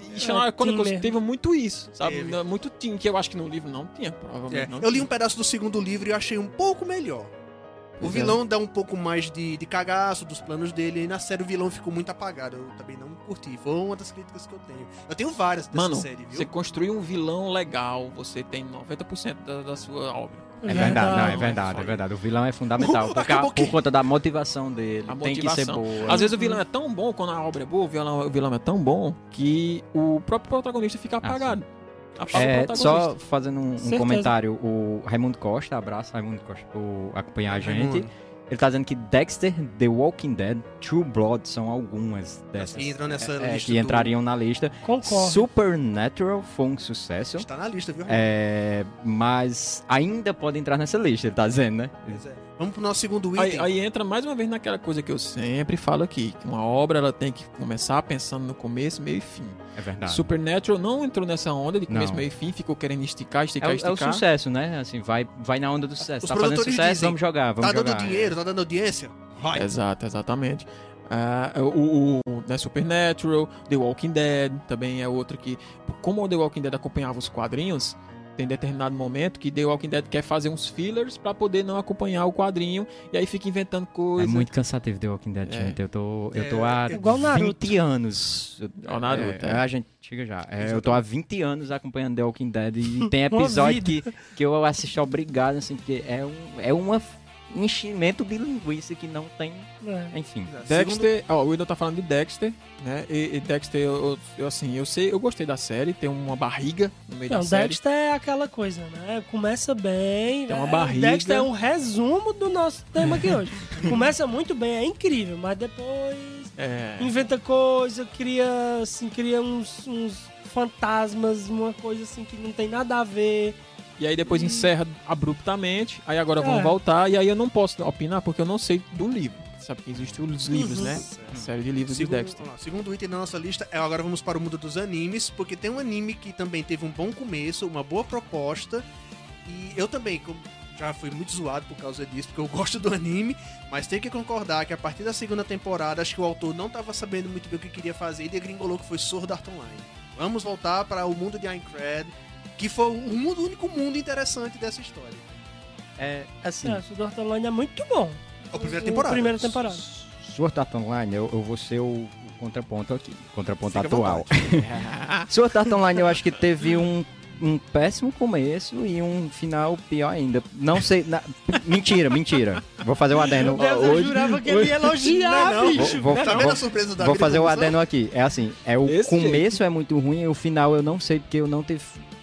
E É, teen Chronicles teve muito isso, sabe? Teve. Muito teen, que eu acho que no livro não tinha, provavelmente É, não eu li tinha. um pedaço do segundo livro e achei um pouco melhor. O é. vilão dá um pouco mais de, de cagaço dos planos dele, e na série o vilão ficou muito apagado. Eu também não curti. Foi uma das críticas que eu tenho. Eu tenho várias dessa Mano, série, viu? você construir um vilão legal, você tem 90% da, da sua obra. É verdade, não, é verdade, é verdade. O vilão é fundamental. <laughs> Porque, a- Acabou que- por conta da motivação dele. A tem que ser motivação. boa. Às vezes o vilão é tão bom, quando a obra é boa, o vilão, o vilão é tão bom que o próprio protagonista fica apagado. Apaga o É, só fazendo um, um comentário, o Raimundo Costa, abraço Raimundo Costa por acompanhar a gente. Raimundo. Ele tá dizendo que Dexter, The Walking Dead, True Blood são algumas dessas. que entram nessa é, lista que do- entrariam na lista. Concordo. Supernatural foi um sucesso. Está na lista, viu? É, mas ainda pode entrar nessa lista, ele tá dizendo, né? Pois é. Vamos pro nosso segundo item. Aí, aí entra mais uma vez naquela coisa que eu sempre falo aqui, que uma obra ela tem que começar pensando no começo, meio e fim. É verdade. Supernatural não entrou nessa onda de começo, Não. meio e fim, ficou querendo esticar, É, esticar, é o esticar. sucesso, né? Assim, vai, vai na onda do sucesso. Os tá fazendo produtores sucesso, dizem, vamos jogar, vamos tá jogar. dando dinheiro, tá dando audiência? Vai. Exato, exatamente. Ah, o, o, né, Supernatural, The Walking Dead também é outro que, como o The Walking Dead acompanhava os quadrinhos, tem determinado momento que The Walking Dead quer fazer uns fillers pra poder não acompanhar o quadrinho e aí fica inventando É coisa. muito cansativo The Walking Dead, É. gente. Eu tô, eu É, tô há é igual Naruto. 20 anos. Igual Naruto, É, é. A gente chega já. É, eu tô há 20 anos acompanhando The Walking Dead e <laughs> tem episódio que, que eu assisto obrigado, assim, porque é um, é uma enchimento de linguiça que não tem. É. Enfim. Dexter, ó, o Wilton tá falando de Dexter, né? E, e Dexter, eu, eu- assim, eu sei, eu gostei da série, tem uma barriga no meio Não, da série. Dexter é aquela coisa, né? Começa bem. Tem uma é, barriga. Dexter é um resumo do nosso tema aqui hoje. <laughs> Começa muito bem, é incrível, mas depois É, inventa coisa, cria, assim, cria uns, uns fantasmas, uma coisa assim que não tem nada a ver. e aí depois encerra abruptamente, aí agora vão É. voltar, e aí eu não posso opinar porque eu não sei do livro. Sabe que existem os livros, Uhum. né? A série de livros Segundo, de Dexter. lá, segundo item da nossa lista, é agora vamos para o mundo dos animes, porque tem um anime que também teve um bom começo, uma boa proposta, e eu também, já fui muito zoado por causa disso, porque eu <laughs> gosto do anime, mas tem que concordar que a partir da segunda temporada, acho que o autor não estava sabendo muito bem o que queria fazer e degringolou que foi Sword Art Online. Vamos voltar para o mundo de Aincrad, que foi o, mundo, o único mundo interessante dessa história. É, assim, É, Sword Art Online é muito bom. A primeira O temporada. Primeira temporada. Sword Art Online, eu, eu vou ser o, contraponto aqui, contraponto Fica atual. Sword <laughs> Art Online eu acho que teve um, um péssimo começo e um final pior ainda. Não sei, na- mentira, mentira. Vou fazer o adendo. Meu Deus, eu hoje. jurava que ele ia elogiar, Não, não. bicho. Vou, vou, Tá vendo vou- a surpresa da vou fazer o da adendo aqui. É assim, é o Desse começo é muito ruim e o final eu não sei porque eu não tive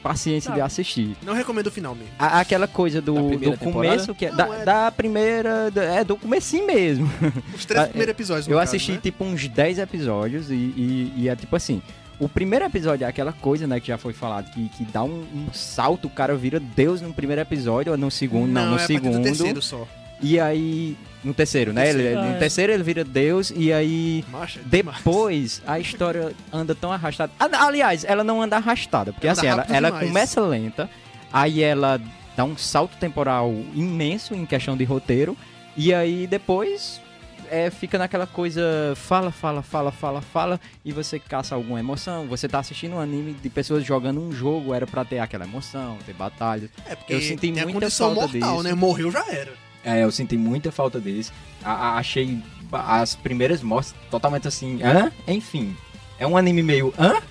paciência de assistir. Não recomendo o final mesmo. A- aquela coisa do, do começo, que é, Não, da, é- da primeira. É do comecinho mesmo. Os três <laughs> primeiros episódios. Eu caso, assisti né? tipo uns 10 episódios e, e- e é tipo assim. O primeiro episódio é aquela coisa, né, que já foi falado, que, que dá um, um salto, o cara vira Deus no primeiro episódio, ou no segundo, não, no é segundo. terceiro só. E aí. No terceiro, né? Ele- no é. terceiro ele vira Deus e aí. Macha, é demais. Depois a história anda tão arrastada. Ah, Aliás, ela não anda arrastada, porque Anda assim, ela, ela começa lenta, aí ela dá um salto temporal imenso em questão de roteiro, e aí depois é, fica naquela coisa fala, fala, fala, fala, fala, e você caça alguma emoção. Você tá assistindo um anime de pessoas jogando um jogo, era pra ter aquela emoção, ter batalhas. É porque Eu senti tem a muita condição falta mortal, disso. né? Morreu já era. É, eu senti muita falta deles. A- a- achei as primeiras mortes totalmente assim, hã? Enfim. É um anime meio, hã?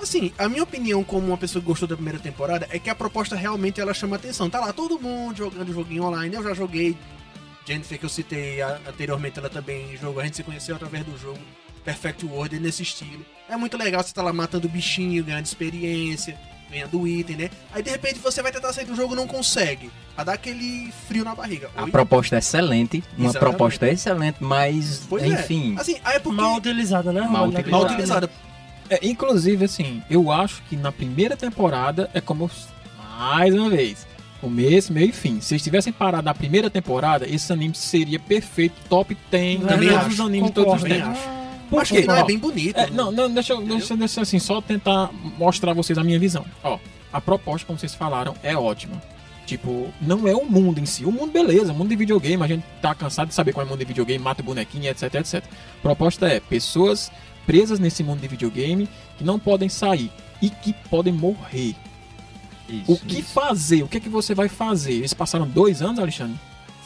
Assim, a minha opinião como uma pessoa que gostou da primeira temporada é que a proposta realmente ela chama atenção. Tá lá todo mundo jogando joguinho online. Eu já joguei. Jennifer que eu citei anteriormente, ela também jogou. A gente se conheceu através do jogo Perfect World nesse estilo. É muito legal você tá lá matando bichinho, ganhando experiência, ganhando item, né? Aí de repente você vai tentar sair do jogo e não consegue. Vai dar aquele frio na barriga. A Oi? proposta é excelente, uma Exatamente. proposta excelente, mas Pois é. enfim. Assim, é porque Mal utilizada, né? Mal Romulo? mal utilizada. utilizada. É, inclusive, assim, eu acho que na primeira temporada é como. Mais uma vez. Começo, meio e fim. Se eles tivessem parado na primeira temporada, esse anime seria perfeito, top 10 de Também todos acho, os animes de todos os tempos. Acho. Por Acho que não é bem bonito. É, não, não, deixa eu deixa, deixa assim, só tentar mostrar a vocês a minha visão. Ó, a proposta, como vocês falaram, é ótima. Tipo, não é o mundo em si. O mundo, beleza, o mundo de videogame, a gente tá cansado de saber qual é o mundo de videogame, mata o bonequinho, etc, etc. A proposta é pessoas presas nesse mundo de videogame que não podem sair e que podem morrer. Isso, O que isso. fazer? O que é que você vai fazer? Eles passaram dois anos, Alexandre?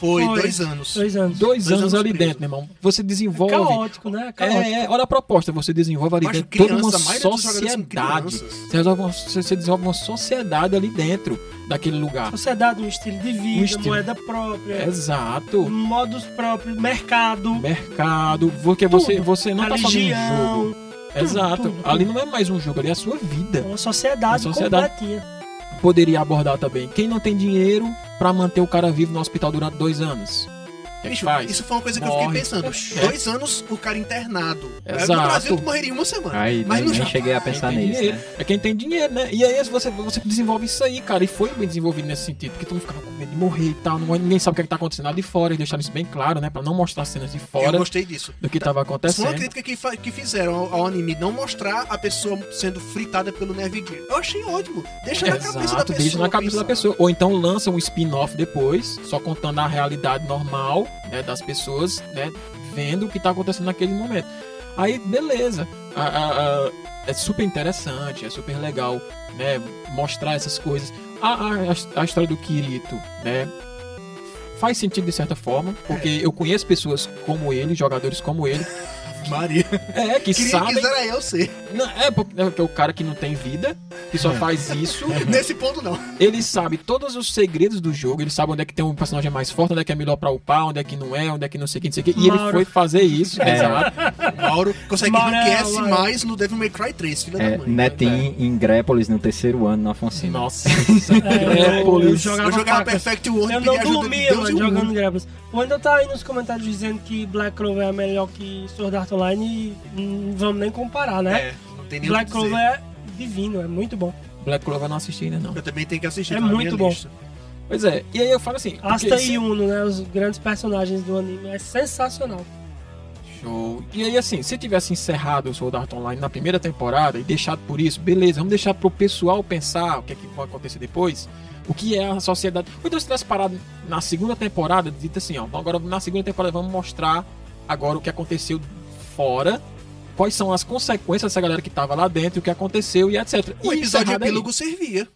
Foi, Foi. dois anos. Dois anos. Dois, Dois anos, anos ali preso. dentro, meu irmão. Você desenvolve. Caótico, né? Caótico. É, é, olha a proposta, você desenvolve ali Mas dentro toda uma sociedade. Você, resolve uma- você- você desenvolve uma sociedade ali dentro daquele lugar. Sociedade, um estilo de vida, Um estilo. moeda própria, Exato. modos próprios, mercado, Mercado, porque você, Tudo. você não tá só num religião, jogo. Exato. tudo, tudo. Ali não é mais um jogo, ali é a sua vida. uma sociedade, Uma sociedade. completinha. Poderia abordar também quem não tem dinheiro pra manter o cara vivo no hospital durante dois anos. O que, é Bicho, faz? isso foi uma coisa que eu fiquei pensando. É. Dois anos o cara internado. Exato. No Brasil tu morreria em uma semana. Aí, Mas nem, no nem cheguei a Quem pensar nisso, né? É quem tem dinheiro, né? E aí você, você desenvolve isso aí, cara. E foi bem desenvolvido nesse sentido. Porque tu não ficava com medo de morrer e tal. Não, ninguém sabe o que, é que tá acontecendo lá de fora. Eles deixaram isso bem claro, né? Pra não mostrar cenas de Eu fora gostei disso. do que tava Isso foi uma acontecendo. crítica que, que fizeram ao, ao anime, não mostrar a pessoa sendo fritada pelo Nervigear. Eu achei ótimo. Deixa na cabeça da Exato, pessoa. deixa na cabeça da pensar. pessoa. Ou então lança um spin-off depois, só contando a realidade normal né, das pessoas, né? Vendo o que tá acontecendo naquele momento. Aí, beleza. A- a- a- é super interessante, é super legal, né? Mostrar essas coisas. A, a, a história do Kirito, né? Faz sentido de certa forma, porque eu conheço pessoas como ele, jogadores como ele, Maria. é, que Queria sabem. que era eu ser. Não, é porque é porque é o cara que não tem vida, que só faz isso. <laughs> Nesse ponto, não. Ele sabe todos os segredos do jogo, ele sabe onde é que tem um personagem mais forte, onde é que é melhor pra upar, onde é que não é, onde é que não sei o que, não sei o que. E ele foi fazer isso, É. exato. Mauro consegue Mauro é- ranquear Mauro. mais no Devil May Cry 3, filha É, da mãe. Netinho em Grépolis no terceiro ano na Afonso. Nossa, <laughs> É, eu, eu jogava, Eu jogava. Perfect World Eu não de dormia, mano, o jogando. Grabas. O Wendel tá aí nos comentários dizendo que Black Clover é melhor que Sword Art Online e não vamos nem comparar, né? É, não tem nem o que Black dizer. Clover é divino, é muito bom. Black Clover eu não assisti ainda não. Eu também tenho que assistir. É tá muito bom. lista. Pois é, e aí eu falo assim. Asta se- e Uno, né? Os grandes personagens do anime. É sensacional. Show. E aí, assim, se tivesse encerrado o Sword Art Online na primeira temporada e deixado por isso, beleza, vamos deixar pro pessoal pensar o que é que vai acontecer depois. O que é a sociedade. Ou então se tivesse parado na segunda temporada, dito assim, ó, agora na segunda temporada vamos mostrar agora o que aconteceu fora, quais são as consequências dessa galera que tava lá dentro, o que aconteceu e etc. O E episódio encerrado aí. epílogo servia.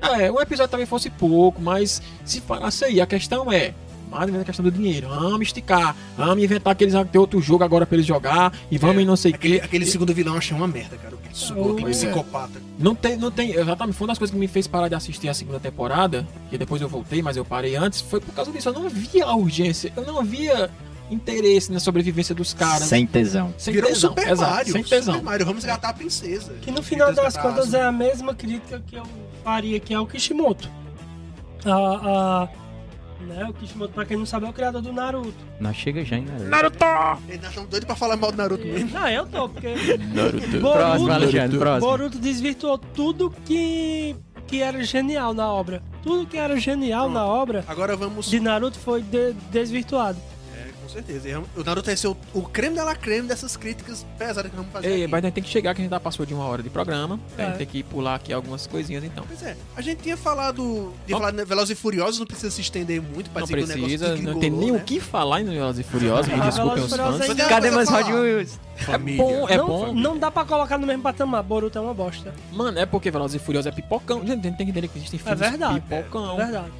É, um episódio também fosse pouco, mas se falasse aí, a questão é. Mais ou menos a questão do dinheiro. Vamos esticar. Vamos inventar que eles vão ter outro jogo agora pra eles jogar. E vamos em não sei o Aquele, quê. aquele segundo vilão eu achei uma merda, cara. Pois é. psicopata. Não tem, não tem. Exatamente, foi uma das coisas que me fez parar de assistir a segunda temporada. Que depois eu voltei, mas eu parei antes. Foi por causa disso. Eu não via a urgência. Eu não via interesse na sobrevivência dos caras. Sem tesão. Sem Virou um tesão. Super Exato, Mario. sem tesão. Super Mario, vamos resgatar a princesa. Que no final das contas é a mesma crítica que eu faria que é o Kishimoto. A, a, né, o Kishimoto, pra quem não sabe, é o criador do Naruto. Nós chega já, hein, Naruto? Eles estão doidos pra falar mal do Naruto mesmo. Não, eu tô, porque Próximo, Boruto, Alexandre, próximo. Boruto desvirtuou tudo que, que era genial na obra. Tudo que era genial na obra Agora vamos. de Naruto foi de- desvirtuado. É, com certeza. O Naruto vai ser o, o creme da la creme dessas críticas pesadas que vamos fazer. Ei, aqui. mas a gente tem que chegar, que a gente já passou de uma hora de programa. A É. gente tem que pular aqui algumas coisinhas então. Pois é, a gente tinha falado de Não. falar de Velozes e Furiosos, não precisa se estender muito, Não parece que o negócio precisa, não tem nem né? o que falar em Velozes e Furiosos, me Ah, desculpem os fãs. Mas Cadê mais a Rod falar. Wills? É bom, é não, bom. não dá pra colocar no mesmo patamar. Boruto é uma bosta. Mano, é porque Velozes e Furiosos é pipocão. Gente, tem que entender que existem É filmes verdade. pipocão. É verdade.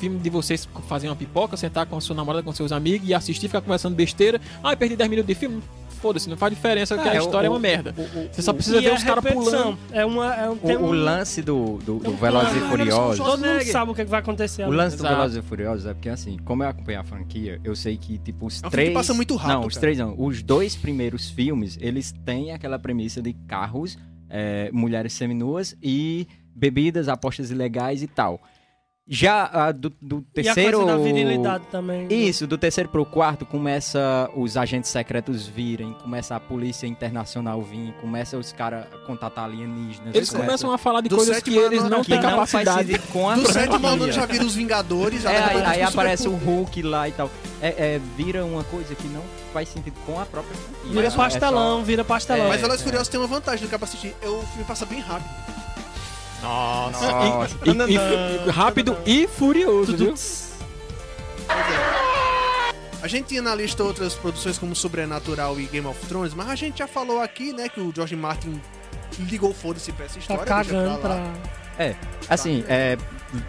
Filme de vocês fazerem uma pipoca, sentar com a sua namorada, com seus amigos e assistir, ficar conversando besteira. Ah, perdi 10 minutos de filme. Foda-se, não faz diferença, porque a É, o- história é o- uma merda. o- o- Você só precisa ver é os caras pulando. É uma, é um, O, um, o lance do, do, do um Velozes e plano. Furiosos. Todo mundo sabe o que, é que vai acontecer. O lance do. Velozes e Furiosos é porque, assim, como eu acompanho a franquia, eu sei que, tipo, os É um três... passa muito rápido, Não, os cara. três não. Os dois primeiros filmes, eles têm aquela premissa de carros, é, mulheres seminuas e bebidas, apostas ilegais e tal. Já a do, do E a terceiro... coisa da virilidade também. né? Isso, do terceiro pro quarto começa os agentes secretos virem, começa a polícia internacional vir, começa os caras a contatar alienígenas. Eles começa- começam a falar de Do coisas que eles não têm capacidade. com a Do sétimo ano já vira os Vingadores, já É, aí, aí aparece o Super Hulk lá e tal. É, é, vira uma coisa que não faz sentido com a própria franquia. Vira É só- pastelão, vira pastelão. Mas É, Velozes é. Furiosos tem uma vantagem do que é pra assistir. é O filme passa bem rápido. Nossa. Nossa. E, e- e- rápido e furioso, viu? A gente tinha na lista outras produções como Sobrenatural e Game of Thrones, mas a gente já falou aqui, né, que o George Martin ligou foda-se pra essa Tá história. cagando deixa pra lá. pra. Assim, é,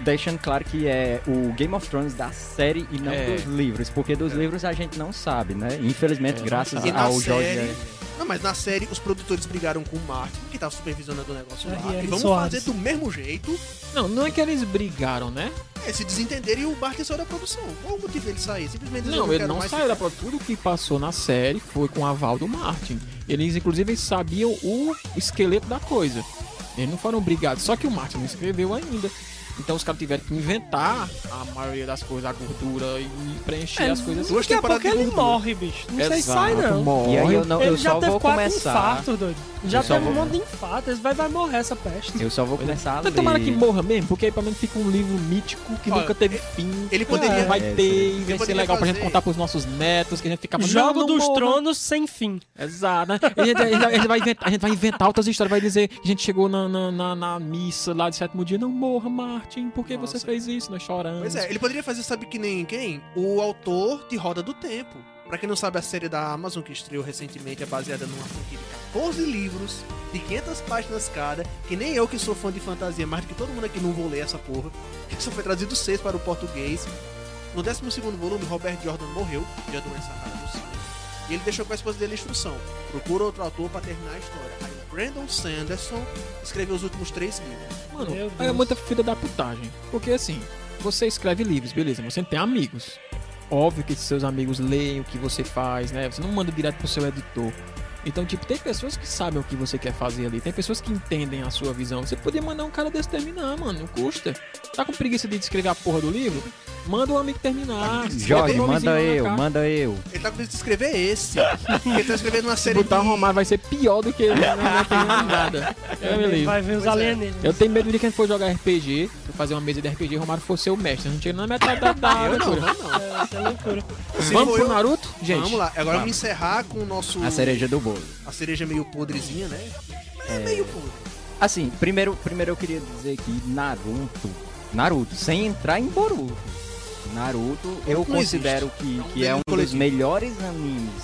deixando claro que é o Game of Thrones da série e não É. dos livros, porque dos livros a gente não sabe, né? Infelizmente, É, graças ao George... série... Não, mas na série os produtores brigaram com o Martin, tava supervisionando o negócio lá. R.R. E vamos Soares. fazer do mesmo jeito. Não, não é que eles brigaram, né? É, se desentenderem e o Martin saiu da produção. Qual o motivo dele sair? Simplesmente Não, ele não saiu da produção. Tudo que passou na série foi com o aval do Martin. Eles, inclusive, sabiam o esqueleto da coisa. Eles não foram brigados. Só que o Martin não escreveu ainda. Então os caras tiveram que inventar a maioria das coisas, a gordura e preencher É, as coisas. Duas Daqui a pouco temporadas de ele morre, bicho. Não sei se Exato, sai, não. morre. E aí eu, não, Ele eu já teve vou quatro começar... infartos, doido. Já Eu teve um monte de infarto. Ele vai, vai morrer essa peste. Eu só vou começar a Mas tomara que morra mesmo, porque aí pelo menos fica um livro mítico que Olha, nunca teve fim. ele poderia- vai É, ter, sim. e vai ser legal pra gente fazer- contar pros nossos netos, que a gente fica Jogo não, dos morra. Tronos sem fim. Exato, né? A gente, a gente- a gente vai inventar, a gente vai inventar outras histórias, vai dizer que a gente chegou na, na, na- na missa lá de sétimo dia, não morra, Martin, por que você Nossa. fez isso? Nós choramos. Pois é, ele poderia fazer, sabe que nem quem? O autor de Roda do Tempo. Pra quem não sabe, a série da Amazon que estreou recentemente é baseada numa franquia de 14 livros, de 500 páginas cada, que nem eu que sou fã de fantasia, mais do que todo mundo aqui não vou ler essa porra. <laughs> Que só foi trazido seis para o português. No 12º volume, Robert Jordan morreu de uma doença rara no sangue. E ele deixou com a esposa dele a instrução. Procura outro autor pra terminar a história. Brandon Sanderson escreveu os últimos três livros. Mano, é muita filha da putagem. Porque assim, você escreve livros, beleza, você tem amigos. Óbvio que seus amigos leem o que você faz, né? Você não manda direto pro seu editor. Então, tipo, tem pessoas que sabem o que você quer fazer ali, tem pessoas que entendem a sua visão. Você podia mandar um cara desse terminar, mano, não custa. Tá com preguiça de escrever a porra do livro? Manda um amigo terminar. Jorge, Bota o manda eu, manda eu. Ele tá com preguiça de escrever esse. <laughs> ele tá escrevendo uma Se série botar o de... Romário vai ser pior do que ele, não, não tem nada. É, <laughs> beleza. Vai ver os Pois é. alienígenas. Eu tenho medo de quem for jogar RPG, fazer uma mesa de RPG, Romário for ser o mestre. Não chega na metade da, <laughs> da Eu não, aventura. vamos não. É, é loucura. Se Vamos pro eu- Naruto? Gente, Vamos lá, agora vamos. vamos encerrar com o nosso. A cereja do bolo. A cereja meio podrezinha, né? É, meio podre. Assim, primeiro, primeiro eu queria dizer que Naruto, Naruto, sem entrar em Boruto, Naruto eu Não considero que, É um que é um dos coletivo. melhores animes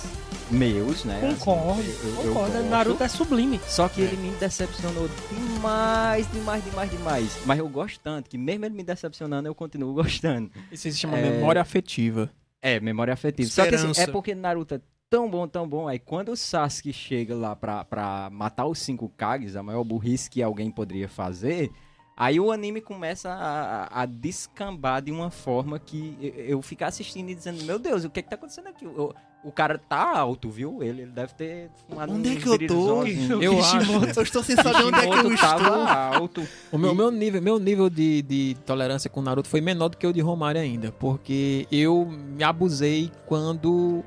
meus, né? Concordo, Assim, eu- eu concordo. gosto. Naruto é sublime. Só que ele me decepcionou demais, demais, demais, demais. Mas eu gosto tanto que mesmo ele me decepcionando, eu continuo <laughs> gostando. Isso se chama É. memória afetiva. É, memória afetiva. Só que assim, Esperança. é porque Naruto é tão bom, tão bom. Aí quando o Sasuke chega lá pra, pra matar os cinco Kages, a maior burrice que alguém poderia fazer, aí o anime começa a, a- descambar de uma forma que eu, eu ficar assistindo e dizendo, meu Deus, o que é que tá acontecendo aqui? O, o cara tá alto, viu? Ele, ele deve ter fumado Onde é uns que eu tô? virilzões. Eu acho. Eu estou sem saber onde é que eu estou. alto. O meu, meu nível, meu nível de, de tolerância com Naruto foi menor do que o de Romário ainda, porque eu me abusei quando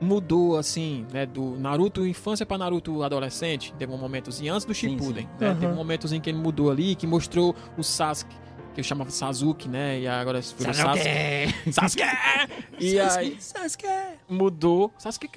mudou assim, né, do Naruto infância pra Naruto adolescente, teve um momentozinho antes do Sim, Shippuden, sim. né, Aham. teve um momentozinho que ele mudou ali, que mostrou o Sasuke, que eu chamava Sasuke, né, e agora virou Sasuke. Sasuke! <laughs> E aí Sasuke. mudou, Sasuke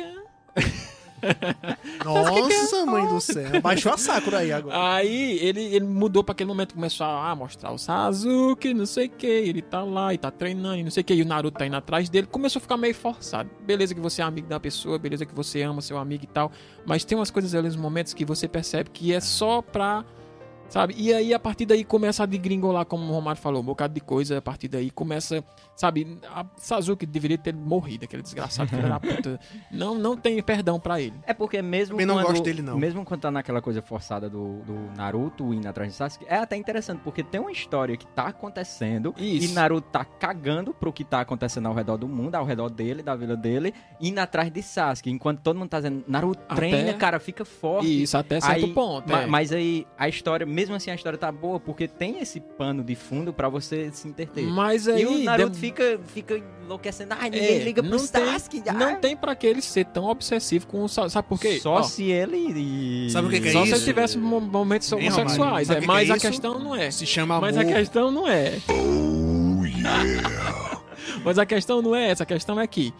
Nossa, mãe do céu. Baixou a Sakura aí agora. Aí ele, ele mudou pra aquele momento, começou a ah, mostrar o Sasuke, não sei o que, ele tá lá e tá treinando e não sei o que, e o Naruto tá indo atrás dele, começou a ficar meio forçado. Beleza que você é amigo da pessoa, beleza que você ama seu amigo e tal, mas tem umas coisas ali, uns momentos que você percebe que é só pra. Sabe? E aí, a partir daí, começa a degringolar, como o Romário falou, um bocado de coisa. A partir daí, começa, sabe? A Sasuke deveria ter morrido, aquele desgraçado, filho da <laughs> puta. Não, não tem perdão pra ele. É porque mesmo Também não quando, gosto dele, não. Mesmo quando tá naquela coisa forçada do, do Naruto indo atrás de Sasuke, é até interessante, porque tem uma história que tá acontecendo Isso. e Naruto tá cagando pro que tá acontecendo ao redor do mundo, ao redor dele, da vila dele, indo atrás de Sasuke. Enquanto todo mundo tá dizendo, Naruto Até- treina, cara, fica forte. Isso, até certo Aí, ponto. ma- é. Mas aí a história, mesmo assim a história tá boa, porque tem esse pano de fundo pra você se interter. Mas aí. e o Naruto dem- fica, fica enlouquecendo, ai, ninguém É, liga pro não tem- Sasuke. ai." Não tem pra que ele ser tão obsessivo com o Sa- Sabe por quê? Só Ó, se ele... Sabe o que que é só se isso? ele tivesse mo- momentos homossexuais. É, que mas que é a isso? questão não é. Se chama Mas amor. a questão não é. <laughs> mas a questão não é essa. A questão é que,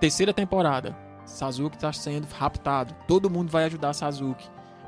terceira temporada, Sasuke tá sendo raptado. Todo mundo vai ajudar Sasuke.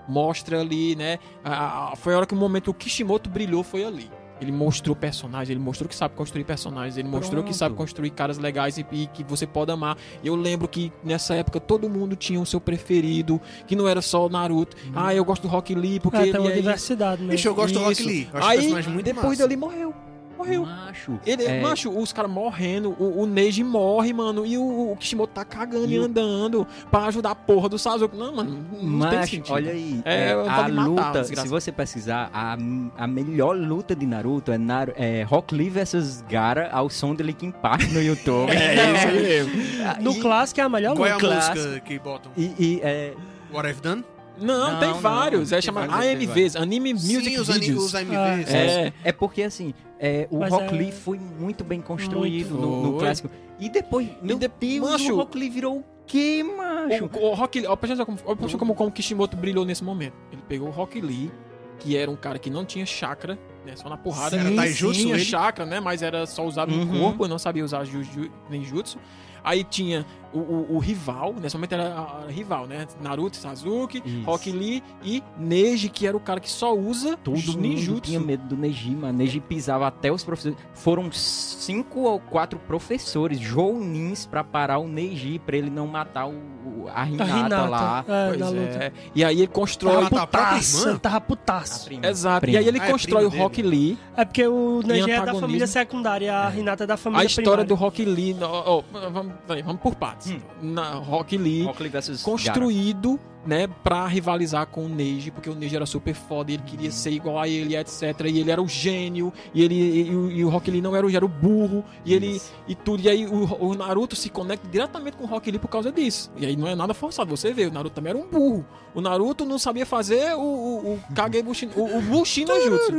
Mostra ali, né? a- a- foi a hora que o momento o Kishimoto brilhou, foi ali. Ele mostrou personagens, ele mostrou que sabe construir personagens, ele mostrou que Pronto. sabe construir caras legais e, e que você pode amar. E eu lembro que nessa época todo mundo tinha o seu preferido, que não era só o Naruto. Ah, eu gosto do Rock Lee porque É, ele tem uma é diversidade mesmo. Bicho, eu gosto do Rock Isso. Lee. Eu acho Aí, personagem muito depois massa. dali morreu. Morreu. Macho. Ele, é, macho, os caras morrendo, o, o Neji morre, mano, e o, o Kishimoto tá cagando e, E o- andando pra ajudar a porra do Sasuke. Não, mano, não tem Macho, sentido. olha aí, É, é, a matar, luta, desgraça. se você pesquisar, a, a melhor luta de Naruto é, Naru, é Rock Lee vs Gara ao som de Linkin Park no YouTube. <laughs> É isso aí mesmo. No e, clássico é a melhor Qual é luta. a clássico. música que botam? e, e, é, What I've Done? Não, Não, tem não, vários. É tem chamado AMVs, Anime Music Sim, os, Videos. os AMVs. É. é porque assim, é, o Mas Rock é- Lee foi muito bem construído Muito. no, no clássico. E depois, meu de- Deus, Macho. o Rock Lee virou o quê, macho? O, o Rock Lee, atenção como, como, como o Kishimoto brilhou nesse momento. Ele pegou o Rock Lee, que era um cara que não tinha chakra, né, só na porrada. Sim, era taijutsu tinha ele? chakra, né, mas era só usado no Uhum. corpo, não sabia usar juju, nem jutsu. Aí tinha o, o- o rival, nesse momento era a, a rival, né? Naruto, Sasuke, Isso. Rock Lee e Neji, que era o cara que só usa Todo os mundo ninjutsu. tinha medo do Neji, mano. Neji pisava até os professores. Foram cinco ou quatro professores jounins pra parar o Neji, pra ele não matar o, o- a, A Hinata Hinata. lá. É, Pois é. E aí ele constrói. Tava matar a própria Putaço, irmã? tava A putaço. Exato. Prima. E aí ele Ah, é constrói o primo Rock Lee. É porque o Neji é da família secundária e a Hinata é da família A história do primária. Rock Lee. ó, ó, vamos, vamos por partes. Hum. Na Rock Lee. Rock construído, né, pra rivalizar com o Neji, porque o Neji era super foda, e ele queria ser igual a ele, etc. E ele era o gênio, e ele e, o- e o Rock Lee não era o, era o burro, e ele Isso. e tudo. E aí o, o Naruto se conecta diretamente com o Rock Lee por causa disso. E aí não é nada forçado, você vê, o Naruto também era um burro. O Naruto não sabia fazer o, o, o Kage Bushin, o, o Bushin no Jutsu.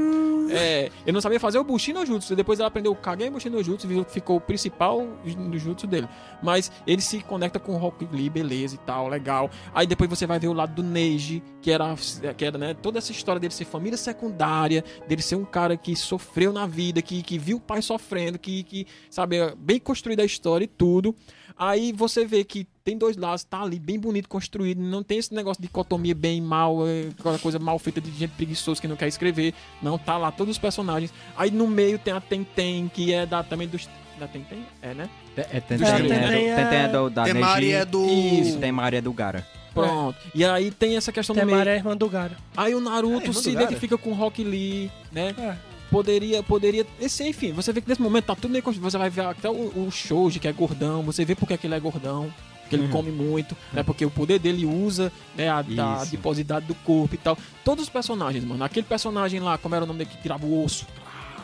É, ele não sabia fazer o Bushin no Jutsu. Depois ele aprendeu o Kage Bushin no Jutsu, que ficou o principal no Jutsu dele. Mas ele se conecta com o Rock Lee, beleza e tal, legal. Aí depois você vai ver o lado do Neji, que era, que era né, toda essa história dele ser família secundária, dele ser um cara que sofreu na vida, que, que viu o pai sofrendo, que, que, sabe, é bem construída a história e tudo. Aí você vê que tem dois lados, tá ali bem bonito construído, não tem esse negócio de dicotomia bem e mal, é, aquela coisa mal feita de gente preguiçosa que não quer escrever. Não, tá lá todos os personagens. Aí no meio tem a Tenten, que é da, também dos Da Tenten? É, né? É, é, tem, É, tem, é, Tenten do- é- Tenten é do, da Temari é do. Isso, Temari é do Gara. Pronto. E aí tem essa questão do meio. Temari é irmã do Gara. Aí o É, Naruto irmão se identifica com o Rock Lee, né? É. Poderia, poderia. Esse, enfim, você vê que nesse momento tá tudo meio. Você vai ver até o, o Shoji, que é gordão, você vê porque que ele é gordão. Que ele Uhum. come muito, né? Porque o poder dele usa né, a, Isso. adiposidade do corpo e tal. Todos os personagens, mano. Aquele personagem lá, como era o nome dele que tirava o osso?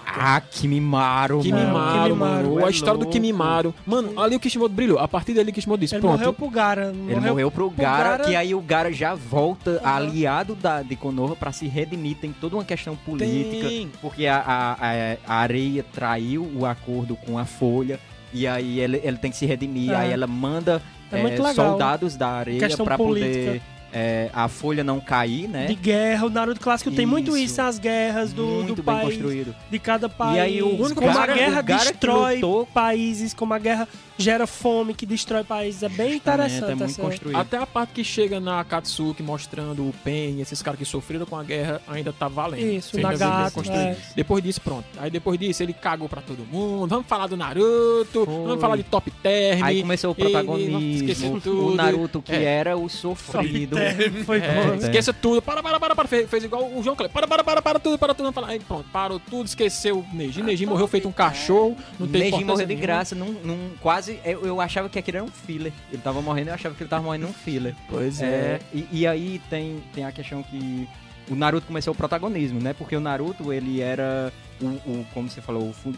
Ah, Kimimaro, Kimimaro, mano. Kimimaro, mano. é a história do louco. Kimimaro. Mano, ali o Kishimoto brilhou. A partir dali o Kishimoto disse: Ele pronto. morreu pro Gara. Ele morreu pro Gara, Gara- que aí o Gara já volta Uhum. aliado da, de Konoha pra se redimir. Tem toda uma questão política. Tem. Porque a, a, a- a areia traiu o acordo com a folha. E aí ele, ele tem que se redimir. É. Aí ela manda É legal. soldados da areia Questão pra política. poder eh, a folha não cair, né? De guerra, o Naruto clássico tem muito Isso. isso, as guerras do, Muito do país, construído. de cada país. E aí o como Gara- a guerra destrói lutou- países, como a guerra gera fome, que destrói países. É bem interessante. é muito essa- construído. Até a parte que chega na Katsuki mostrando o Pen, esses caras que sofreram com a guerra, ainda tá valendo. Isso, Ainda Nagato, é. Depois disso, pronto. Aí depois disso, ele cagou pra todo mundo. Vamos falar do Naruto, Foi. vamos falar de Top Term. Aí começou o ele- protagonismo, tudo. o Naruto que É. era o sofrido. Foi É, bom. esqueça tudo. Para, para, para, para. Fez, fez igual o João Kleber. Para, para, para, para tudo, para tudo. Vamos falar. Aí pronto, parou tudo, esqueceu o Neji. Neji morreu feito um cachorro. Não tem Neji morreu de nenhuma. graça, num, num- quase. Eu, eu achava que aquilo era um filler. Ele tava morrendo, eu achava que ele tava morrendo num filler. Pois É, e, e aí tem, tem a questão que o Naruto começou o protagonismo, né? Porque o Naruto, ele era o, o- como você falou, o,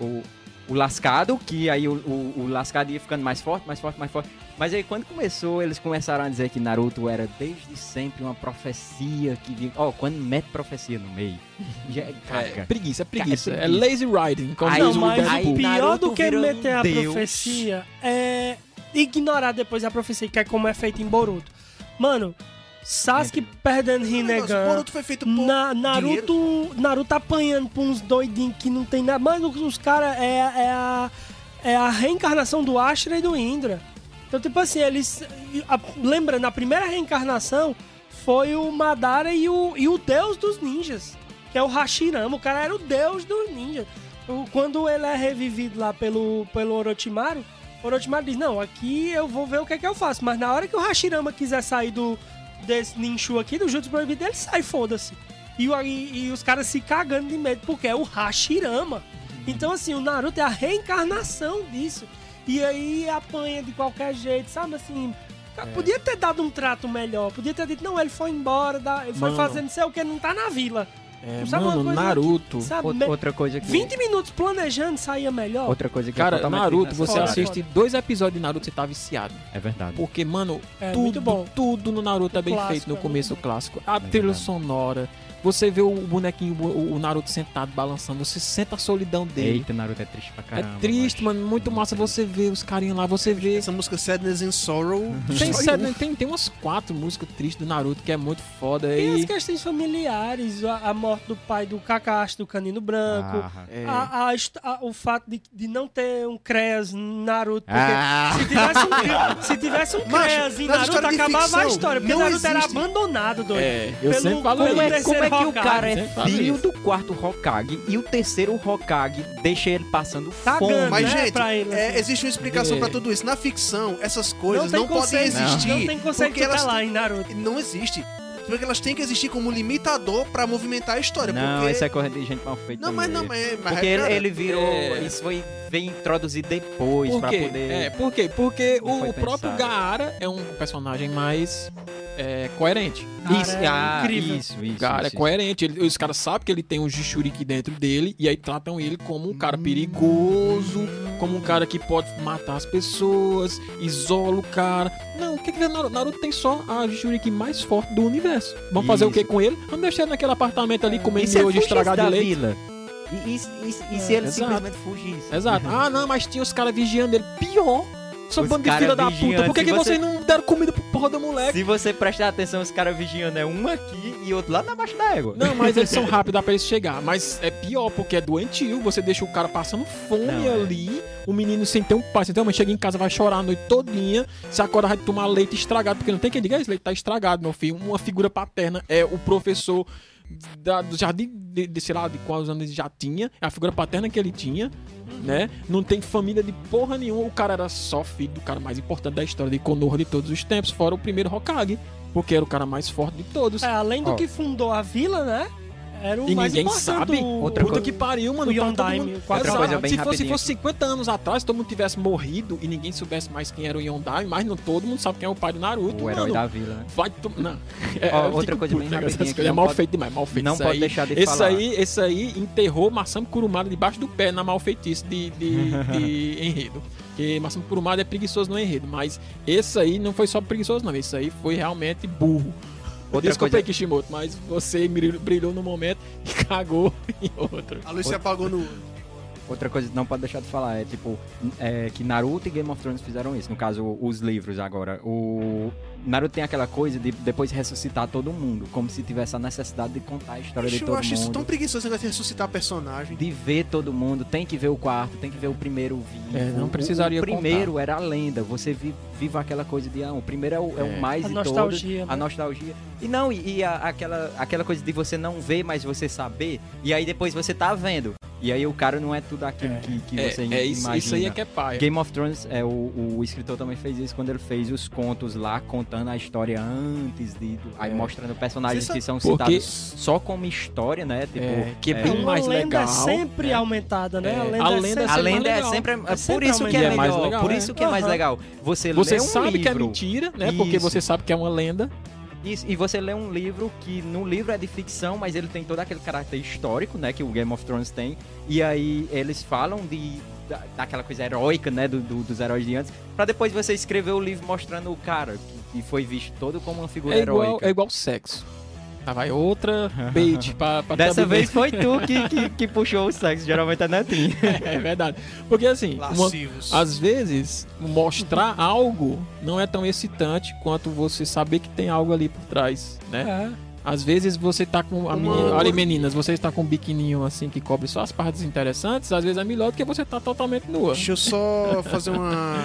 o, o lascado, que aí o, o, o lascado ia ficando mais forte, mais forte, mais forte. Mas aí quando começou, eles começaram a dizer que Naruto era desde sempre uma profecia que vinha... Ó, quando mete profecia no meio, já É, caga. preguiça, é preguiça. Cara, É, é lazy riding. Como Aí- Não, mas o pior Naruto do que meter a Deus. profecia é ignorar depois a profecia, que é como é feito em Boruto. Mano, Sasuke perdendo Rinnegan. Boruto foi feito por Na, dinheiro. Naruto, Naruto apanhando pra uns doidinhos que não tem nada. Mano, os, os caras é, é, a, é a reencarnação do Ashra e do Indra. Então, tipo assim, eles. a- lembra, na primeira reencarnação foi o Madara e o, e o deus dos ninjas, que é o Hashirama. O cara era o deus dos ninjas. Quando ele é revivido lá pelo, pelo Orochimaru, Orochimaru diz: Não, aqui eu vou ver o que é que eu faço. Mas na hora que o Hashirama quiser sair do, desse Ninshu aqui, do Jutsu Proibido, ele sai, foda-se. E, e- e os caras se cagando de medo, porque é o Hashirama. Então, assim, o Naruto é a reencarnação disso. E aí apanha de qualquer jeito, sabe assim? cara, Podia ter dado um trato melhor, podia ter dito, não, ele foi embora, ele foi Mano. fazer não sei o que, não tá na vila. É, Sabe mano, coisa Naruto. Sabe, Outra, coisa que 20 minutos planejando saía melhor. outra coisa que Cara, é totalmente Naruto, você. Foda, assiste dois episódios de Naruto, você tá viciado. É verdade. Porque, mano, É, tudo, tudo no Naruto é bem clássico, feito no é começo bom. clássico. A É trilha sonora, você vê o bonequinho, o Naruto sentado balançando, você sente a solidão dele. Eita, Naruto é triste pra caramba. é triste, mano, muito massa você ver os carinhos lá, você vê. Essa música Sadness and Sorrow. <laughs> Tem, um. tem, tem umas quatro músicas tristes do Naruto que é muito foda. Tem as E, questões familiares, a, a morte do pai do Kakashi, do Canino Branco. Ah, é, A- a a- o fato de, de não ter um Cres Naruto. Porque Ah. se tivesse um, <laughs> se tivesse um em Naruto, acabava a ficção, história. Porque Naruto era existe. abandonado, doido. é, eu Pelo- sempre falo como é, como é que o cara é filho isso. do quarto Hokage e o terceiro Hokage deixa ele passando Cagando, fome? Mas, né, gente, pra ele, é, assim. existe uma explicação É. pra tudo isso. Na ficção, essas coisas tem não, podem existir. Não tem conceito porque elas tutelar em Naruto. Não existe. Porque elas têm que existir como limitador pra movimentar a história. Não, porque... isso é coisa de gente mal feita. Não, mas não, mas, mas Porque ele, cara, ele virou. é- Isso foi vem introduzido depois Por pra quê? poder. É, por quê? Porque Não o, o próprio. Gaara é um personagem mais é, coerente. Isso, Cara, é ah, incrível. isso, isso. O cara é isso, coerente. Ele- os caras sabem que ele tem um Jishuriki dentro dele e aí tratam ele como um cara perigoso, como um cara que pode matar as pessoas, isola o cara. Não, o que que é Naruto? Naruto tem só a Jishuriki mais forte do universo. Vamos fazer o que Isso. com ele? Vamos deixar ele naquele apartamento ali comendo Isso é fugir estragado de leite. vila. E, e- e- e se É, ele exato. simplesmente fugisse? Exato. <laughs> Ah, não, mas tinha os caras vigiando ele. Pior. Os bando de filha da puta. Por que, que você- vocês não deram comida pro porra do moleque? Se você prestar atenção, os caras vigiando é um aqui e outro lá na baixa da égua. Não, mas eles são <laughs> rápidos, dá pra eles chegar. Mas é pior, porque é doentio. Você deixa o cara passando fome Não, é. ali. O menino sem ter um pai, sem ter uma mãe. Chega em casa, vai chorar a noite todinha. Se acorda, vai tomar leite estragado. Porque não tem quem diga, esse leite tá estragado, meu filho. Uma figura paterna é o professor da- do jardim de, de sei lá, de quais anos ele já tinha, é a figura paterna que ele tinha, né? Não tem família de porra nenhuma, o cara era só filho do cara mais importante da história de Konoha de todos os tempos, fora o primeiro Hokage, porque era o cara mais forte de todos. É, além do Ó. que fundou a vila, né? Era o E mais ninguém importante sabe. do- Outra Puta coisa- que pariu, mano. O todo Yondaime, mundo- o quadro- Exato. coisa bem se fosse, rapidinho. fosse 50 anos atrás, todo mundo tivesse morrido e ninguém soubesse mais quem era o Yondaime, mas não todo mundo sabe quem é o pai do Naruto, O herói mano. da vila, né? Vai tu... Não. É, Ó, outra coisa puto, bem rapidinha coisas. É mal pode- feito demais, mal feito. não Isso pode aí- deixar de esse falar. Aí, esse aí enterrou Masami Kurumada debaixo do pé na mal feitiço de, de, de <laughs> enredo. Porque Masami Kurumada é preguiçoso no enredo, mas esse aí não foi só preguiçoso, não. Esse aí foi realmente burro. Outra Desculpa coisa- aí, Kishimoto, mas você brilhou, no momento e <laughs> cagou em outro. A luz se apagou no. Outra coisa que não pode deixar de falar é, tipo, é que Naruto e Game of Thrones fizeram isso. No caso, os livros agora. O Naruto tem aquela coisa de depois ressuscitar todo mundo, como se tivesse a necessidade de contar a história Bicho, de eu todo acho isso mundo. tão preguiçoso negócio de ressuscitar personagem. De ver todo mundo, tem que ver o quarto, tem que ver o primeiro vivo. É, não O- precisaria O primeiro era a lenda, você vi- vive aquela coisa de, ah, o primeiro é o, é o É. mais A nostalgia, todos. né? A nostalgia. E não, e, e a- aquela, aquela coisa de você não ver, mas você saber, e aí depois você tá vendo. E aí o cara não é tudo aquilo que, que É, você é isso, imagina. isso aí é que é paia. Game of Thrones, é, o, o escritor também fez isso quando ele fez os contos lá, contando a história antes de. do- aí É. mostrando personagens que são Porque- citados só como história, né? Tipo, É, que é é, bem Uma mais lenda legal. é sempre né? aumentada, né? É, A lenda, a é lenda sempre... a lenda é sempre. É, É por isso que é, é mais legal, por é. isso que é mais legal. Você, Você lê um sabe que é livro, mentira, né? Porque Isso. você sabe que é uma lenda. Isso, e você lê um livro que no livro é de ficção, mas ele tem todo aquele caráter histórico, né? Que o Game of Thrones tem. E aí eles falam de. da- daquela coisa heróica, né? do- do- dos heróis de antes. Pra depois você escrever o livro mostrando o cara, que, que foi visto todo como uma figura É igual, heróica. é igual sexo. Ah, vai outra <laughs> bait pra, pra Dessa vez foi tu que, que, <laughs> que puxou o sexo, geralmente é netinho. <laughs> É verdade. Porque assim, uma- às vezes, mostrar algo não é tão excitante quanto você saber que tem algo ali por trás, né? É. Às vezes você tá com. A menina, olha, meninas, você está com um biquininho assim que cobre só as partes interessantes, às vezes é melhor do que você tá totalmente nua. Deixa eu só fazer uma.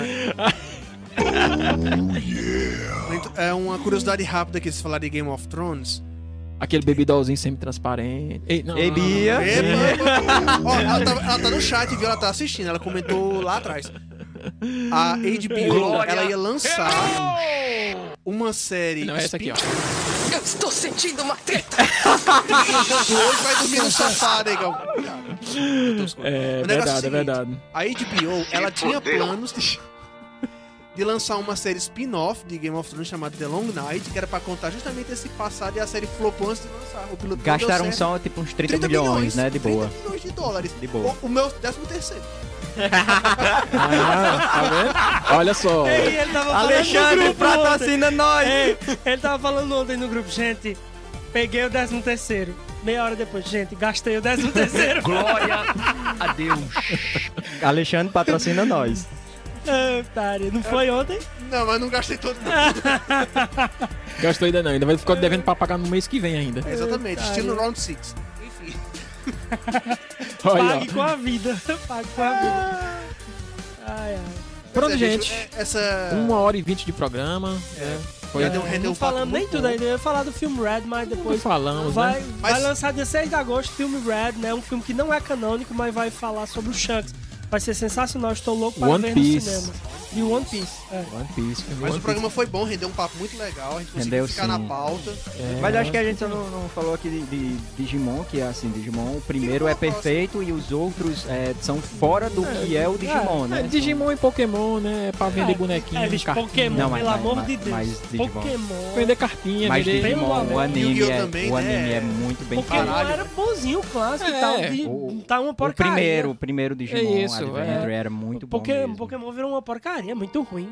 É uma curiosidade rápida que vocês falaram de Game of Thrones. Aquele bebidolzinho semi-transparente. Ei, não, Ó, ela tá, ela tá no chat, viu? Ela tá assistindo, ela comentou lá atrás. A HBO, ela ia lançar uma série. Não, é essa aqui, ó. Eu estou sentindo uma treta. Hoje vai dormir no sofá, negão. É negócio verdade, é verdade. A HBO, ela tinha planos de, de lançar uma série spin-off de Game of Thrones chamada The Long Night, que era pra contar justamente esse passado e a série flopou antes de lançar. O piloto Gastaram só tipo uns 30, milhões, né? De 30 boa. milhões de dólares. De boa. O, o meu décimo terceiro. Ah, tá vendo? Olha só. <laughs> Ei, ele tava falando no Alexandre, patrocina nós! Ei, ele tava falando ontem no grupo, gente, peguei o 13 terceiro. Meia hora depois, gente, gastei o 13 terceiro. Glória a Deus. Alexandre patrocina nós. Ah, otário. Não foi ontem? Não, mas não gastei todo. não. <laughs> Gastou ainda não, ainda vai ficar devendo pra pagar no mês que vem ainda. É, exatamente, Otário. estilo Round 6. Enfim. <laughs> Olha, <laughs> Pague com a vida. Pague com a vida. Ai, ai. Pronto, Pois é, gente. é, Essa. Uma hora e vinte de programa. né? Foi não um papo falamos nem tudo bom. ainda. Eu ia falar do filme Red, mas depois Depois falamos, vai, né? vai Mas- lançar dia 6 de agosto, filme Red, né? Um filme que não é canônico, mas vai falar sobre o Shanks. Vai ser sensacional, estou louco para One ver Piece. no cinema. E One Piece. É. One Piece. Mas One o programa foi bom, rendeu um papo muito legal, a gente conseguiu Rendeu, ficar sim. na pauta. É, Mas eu acho que a gente só não, não falou aqui de, de Digimon, que é assim, Digimon, o primeiro é perfeito e os outros é, são fora do que é o Digimon, é, né? Digimon e Pokémon, né? Pra vender É, bonequinho, É, cartinha. Pokémon, Não, mas- pelo mas- amor mas- de Deus. mas Digimon. Pokémon. Vender cartinha, Mas vender... Digimon, o anime, é, também, o né? anime é muito bem Pokémon Caralho. era bonzinho, clássico É, e tal. de- o- tá uma O porcaria. primeiro, o primeiro Digimon É isso, Adventure é. era muito bom. Pokémon virou uma porcaria, muito ruim.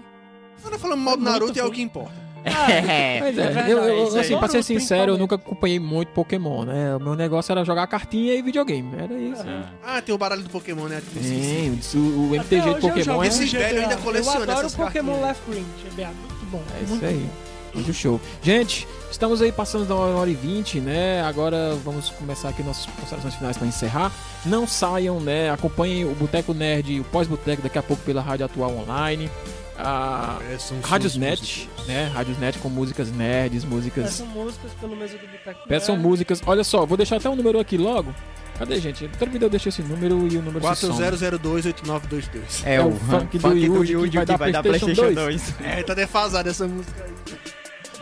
Nós não falamos mal do É muito Naruto e é o que importa. É, Mas <laughs> é, É verdade, eu, assim, pra ser sincero, eu nunca acompanhei muito Pokémon, né? O meu negócio era jogar cartinha e videogame. Era isso. Ah, tem o baralho do Pokémon, né? Tipo, Sim, o, o MTG de Pokémon é, Esse velho ainda coleciona Eu adoro essas o Pokémon cartinhas. Left Green, GBA, muito bom. é muito isso aí. Muito show. Gente, estamos aí passando da hora hora e vinte, né? Agora vamos começar aqui nossas considerações finais para encerrar. Não saiam, né? Acompanhem o Boteco Nerd, o pós-boteco daqui a pouco pela Rádio Atual Online. a É, são Radiosnet, suas né? Radiosnet com músicas nerds, músicas. Peçam músicas pelo mesa do Boteco. Peçam Nerd. músicas. Olha só, vou deixar até um número aqui logo. Cadê, gente? Todo vídeo eu deixo esse número e o número se some. 40028922. É, É o funk do funk Yuji que vai dar PlayStation 2. É, tá defasada essa música aí.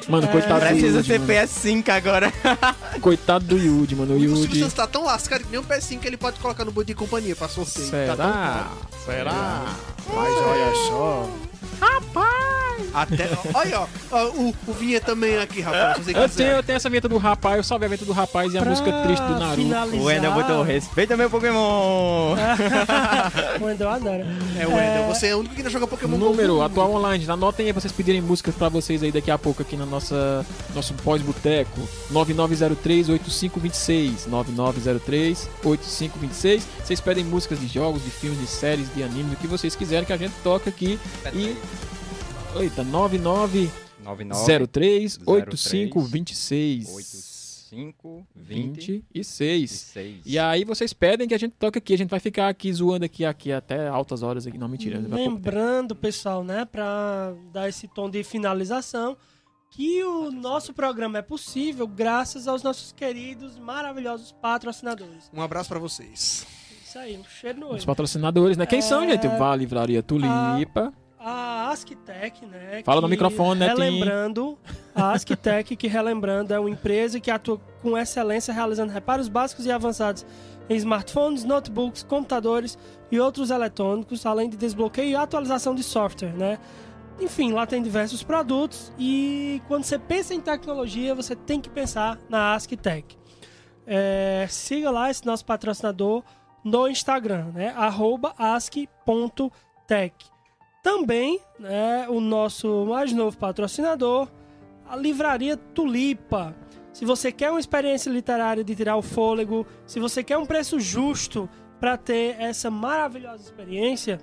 Mano, É, coitado do Precisa Yuji, ter mano. PS5 agora. <laughs> Coitado do Yuji, mano. O O Yuji. Santos tá tão lascado que nem um PS5 que ele pode colocar no boot de companhia pra sorteio. Tá tão Será? caro. Será? Mas olha só. Rapaz! Até, olha, ó, ó, o, o Vinha também aqui, rapaz. Eu tenho, eu tenho essa vinheta do rapaz, eu salvei a vinheta do rapaz e a Pra música triste do Naruto. finalizar- O Wendel botou respeita meu Pokémon. <laughs> o Wendel adora. É, Wendel, você é o único que não joga Pokémon. Número atual online. Anotem aí pra vocês pedirem músicas pra vocês aí daqui a pouco aqui na nossa nosso pós-boteco. 9903-8526. 9903-8526. Vocês pedem músicas de jogos, de filmes, de séries, de animes, o que vocês quiserem que a gente toca aqui. E. Eita, 9903 99 8526. 85 26. 26. E aí vocês pedem que a gente toque aqui. A gente vai ficar aqui zoando aqui, aqui até altas horas aqui. Não, mentira. Lembrando, pessoal, né, pra dar esse tom de finalização, que o nosso programa é possível graças aos nossos queridos, maravilhosos patrocinadores. Um abraço pra vocês. Isso aí, um cheiro no Os olho. patrocinadores, né? Quem são, É, gente? Vale Livraria Tulipa. A Asktec, né? Fala no microfone, Netinho. Relembrando, a Asktec, que relembrando, é uma empresa que atua com excelência realizando reparos básicos e avançados em smartphones, notebooks, computadores e outros eletrônicos, além de desbloqueio e atualização de software, né? Enfim, lá tem diversos produtos e quando você pensa em tecnologia, você tem que pensar na Asktec. É, siga lá esse nosso patrocinador no Instagram, né? Ask.tech. Também, né, o nosso mais novo patrocinador, a Livraria Tulipa. Se você quer uma experiência literária de tirar o fôlego, se você quer um preço justo para ter essa maravilhosa experiência,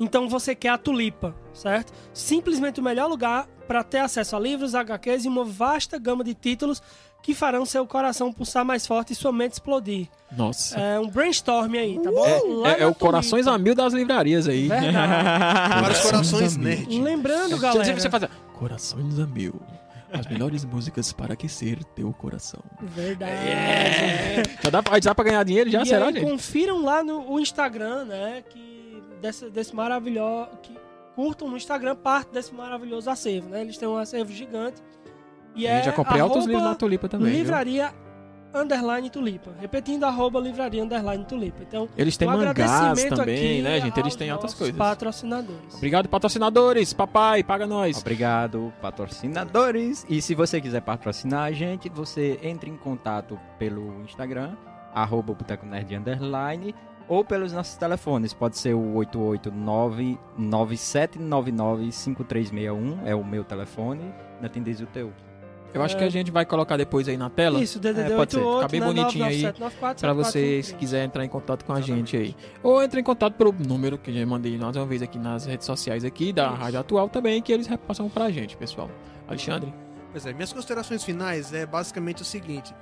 então você quer a Tulipa, certo? Simplesmente o melhor lugar para ter acesso a livros, HQs e uma vasta gama de títulos que farão seu coração pulsar mais forte e sua mente explodir. Nossa. É um brainstorm aí, tá bom? É, Lá é- é o Corações a Mil das livrarias aí. Para os corações nerd. Lembrando, Você- galera. Você faz Corações a Mil. As melhores músicas para aquecer teu coração. Verdade. Já dá, pra- já dá pra ganhar dinheiro? Já e será, aí, gente? confiram lá no o Instagram, né? Que desse, desse maravilhoso. Que curtam no Instagram parte desse maravilhoso acervo, né? Eles têm um acervo gigante. E é já comprei altos arroba livros na Tulipa também. viu? Livraria underline tulipa. Repetindo, arroba livraria underline tulipa. Então, Eles têm um mangás agradecimento também, né, gente? Eles têm altas coisas. patrocinadores. Obrigado, patrocinadores. Papai, paga nós. Obrigado, patrocinadores. E se você quiser patrocinar a gente, você entra em contato pelo Instagram, arroba Boteco Nerd Underline, ou pelos nossos telefones. Pode ser o 889-9799-5361, é o meu telefone. Ainda tem desde o teu. Eu acho que a gente vai colocar depois aí na tela. Isso, DDD É, pode ser. 88, Fica bem né, bonitinho aí 99794 Pra você, se 7453. quiser entrar em contato com a gente aí. Ou entre em contato pelo número que eu já mandei mais uma vez aqui nas redes sociais aqui, da Rádio Atual também, que eles repassam pra gente, pessoal. Alexandre? Pois é, minhas considerações finais é basicamente o seguinte.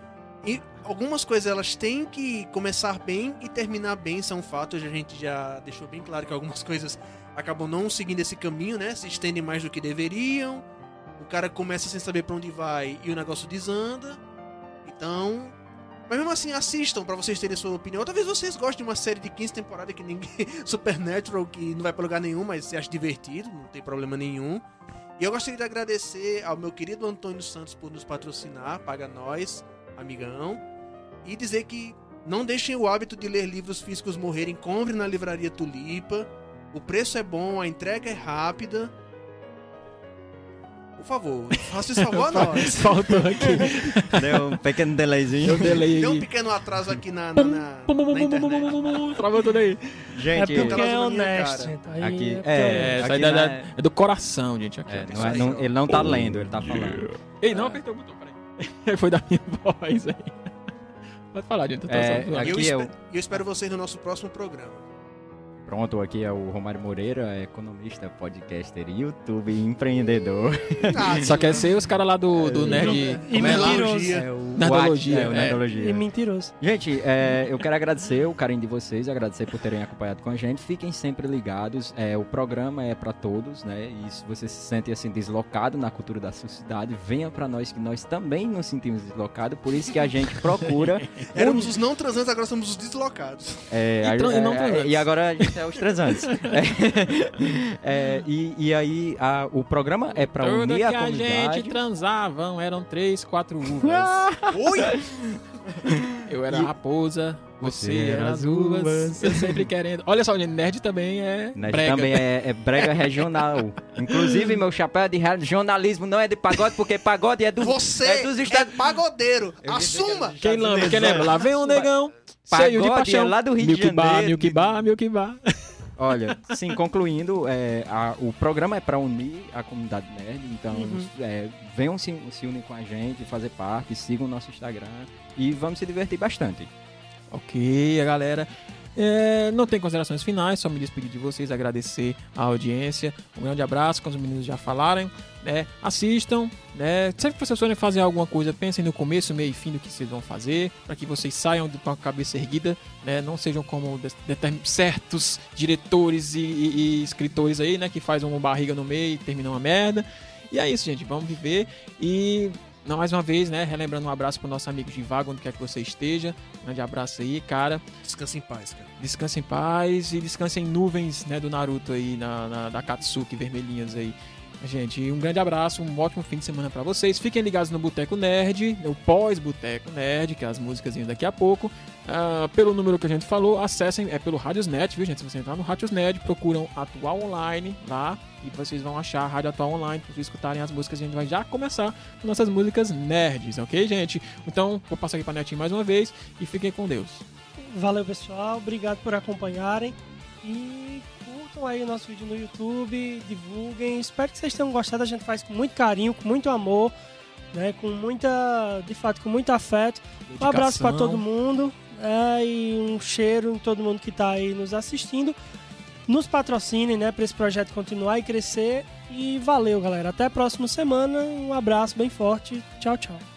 E algumas coisas elas têm que começar bem e terminar bem, são fatos. A gente já deixou bem claro que algumas <laughs> coisas acabam não seguindo esse caminho, né? Se estendem mais do que deveriam. O cara começa sem saber pra onde vai e o negócio desanda. Então, mas mesmo assim, assistam pra vocês terem sua opinião. Talvez vocês gostem de uma série de 15 temporadas que ninguém. <laughs> Supernatural, que não vai pra lugar nenhum, mas você acha divertido, não tem problema nenhum. E eu gostaria de agradecer ao meu querido Antônio Santos por nos patrocinar, paga nós, amigão. E dizer que não deixem o hábito de ler livros físicos morrerem, compre na livraria Tulipa. O preço é bom, a entrega é rápida. Por favor, faça esse favor a <laughs> nós. Faltou aqui. Deu um pequeno delayzinho. Eu delay Deu um pequeno atraso aqui na, na, na, na internet. Travou tudo aí. É Gente, porque é na minha honesto, cara. Aí Aqui- é porque é, É, aqui é- é do coração, gente. Aqui, é, não é- não- ele não tá lendo, ele tá falando. Ei, não apertou o botão. <laughs> Foi da minha <laughs> voz aí. Pode falar, gente. eu É. E eu, Aqui é eu espero vocês no nosso próximo programa. Pronto, aqui é o Romário Moreira, economista, podcaster, YouTube, empreendedor. Ah, <laughs> Só quer ser os caras lá do, do Nerd. E é mentiroso. É o Nerdologia, É, o é. Nerdologia. E mentiroso. Gente, é, eu quero agradecer o carinho de vocês, agradecer por terem acompanhado com a gente. Fiquem sempre ligados. É, o programa é para todos, né? E se você se sente assim deslocado na cultura da sua cidade, venha para nós que nós também nos sentimos deslocados. Por isso que a gente procura. <laughs> Éramos os não transantes, agora somos os deslocados. É, E a- e é, transantes. e agora a gente é os transantes. É, <laughs> é, e, e aí a- o programa é para Tudo unir que a a comunidade. gente transavam eram três, quatro uvas. Oi! Eu era a raposa, você, Você era era as as uvas. uvas. Eu sempre querendo. Olha só, nerd também é Nerd brega. também é, é brega regional. Inclusive, meu chapéu é de regionalismo, não é de pagode, porque pagode é do. Você é dos é Estados pagodeiro! Eu era Assuma! Quem lembra? Quem lembra? Lá vem um negão. Cheio de Pagode paixão. é lá do Rio de Milk Bar, Janeiro. Milk Bar, Milk Bar. Olha, sim, concluindo, é, a- o programa é para unir a comunidade nerd, então é, venham se, se unir com a gente, fazer parte, sigam o nosso Instagram e vamos se divertir bastante. Ok, galera. É, não tem considerações finais, só me despedir de vocês, agradecer a audiência. Um grande abraço, como os meninos já falaram. Né? Assistam, né? Sempre que vocês forem fazer alguma coisa, pensem no começo, meio e fim do que vocês vão fazer, para que vocês saiam com a cabeça erguida, né? Não sejam como certos diretores e, e- e escritores aí, né? Que fazem uma barriga no meio e terminam uma merda. E é isso, gente. Vamos viver e não, mais uma vez, né? Relembrando um abraço pro nosso amigo Givago, onde quer que você esteja. Grande abraço aí, cara. Descansa em paz, cara. Descanse em paz e descanse em nuvens, né, do Naruto aí, na, na- da Katsuki vermelhinhas aí. Gente, um grande abraço, um ótimo fim de semana pra vocês. Fiquem ligados no Boteco Nerd, no pós-Boteco Nerd, que é as músicas daqui a pouco. Ah, pelo número que a gente falou, acessem, é pelo Radiosnet, viu, gente? Se você entrar no Radiosnet, procuram Atual Online lá e vocês vão achar a Rádio Atual Online para vocês escutarem as músicas. A gente vai já começar com nossas músicas nerds, ok, gente? Então, vou passar aqui pra Netinho mais uma vez e fiquem com Deus. Valeu, pessoal. Obrigado por acompanharem. E curtam aí o nosso vídeo no YouTube, divulguem. Espero que vocês tenham gostado. A gente faz com muito carinho, com muito amor, né? Com muita, de fato, com muito afeto. Um abraço para Dedicação. todo mundo é, e um cheiro em todo mundo que está aí nos assistindo. Nos patrocinem, né, para esse projeto continuar e crescer. E valeu, galera. Até a próxima semana. Um abraço bem forte. Tchau, tchau.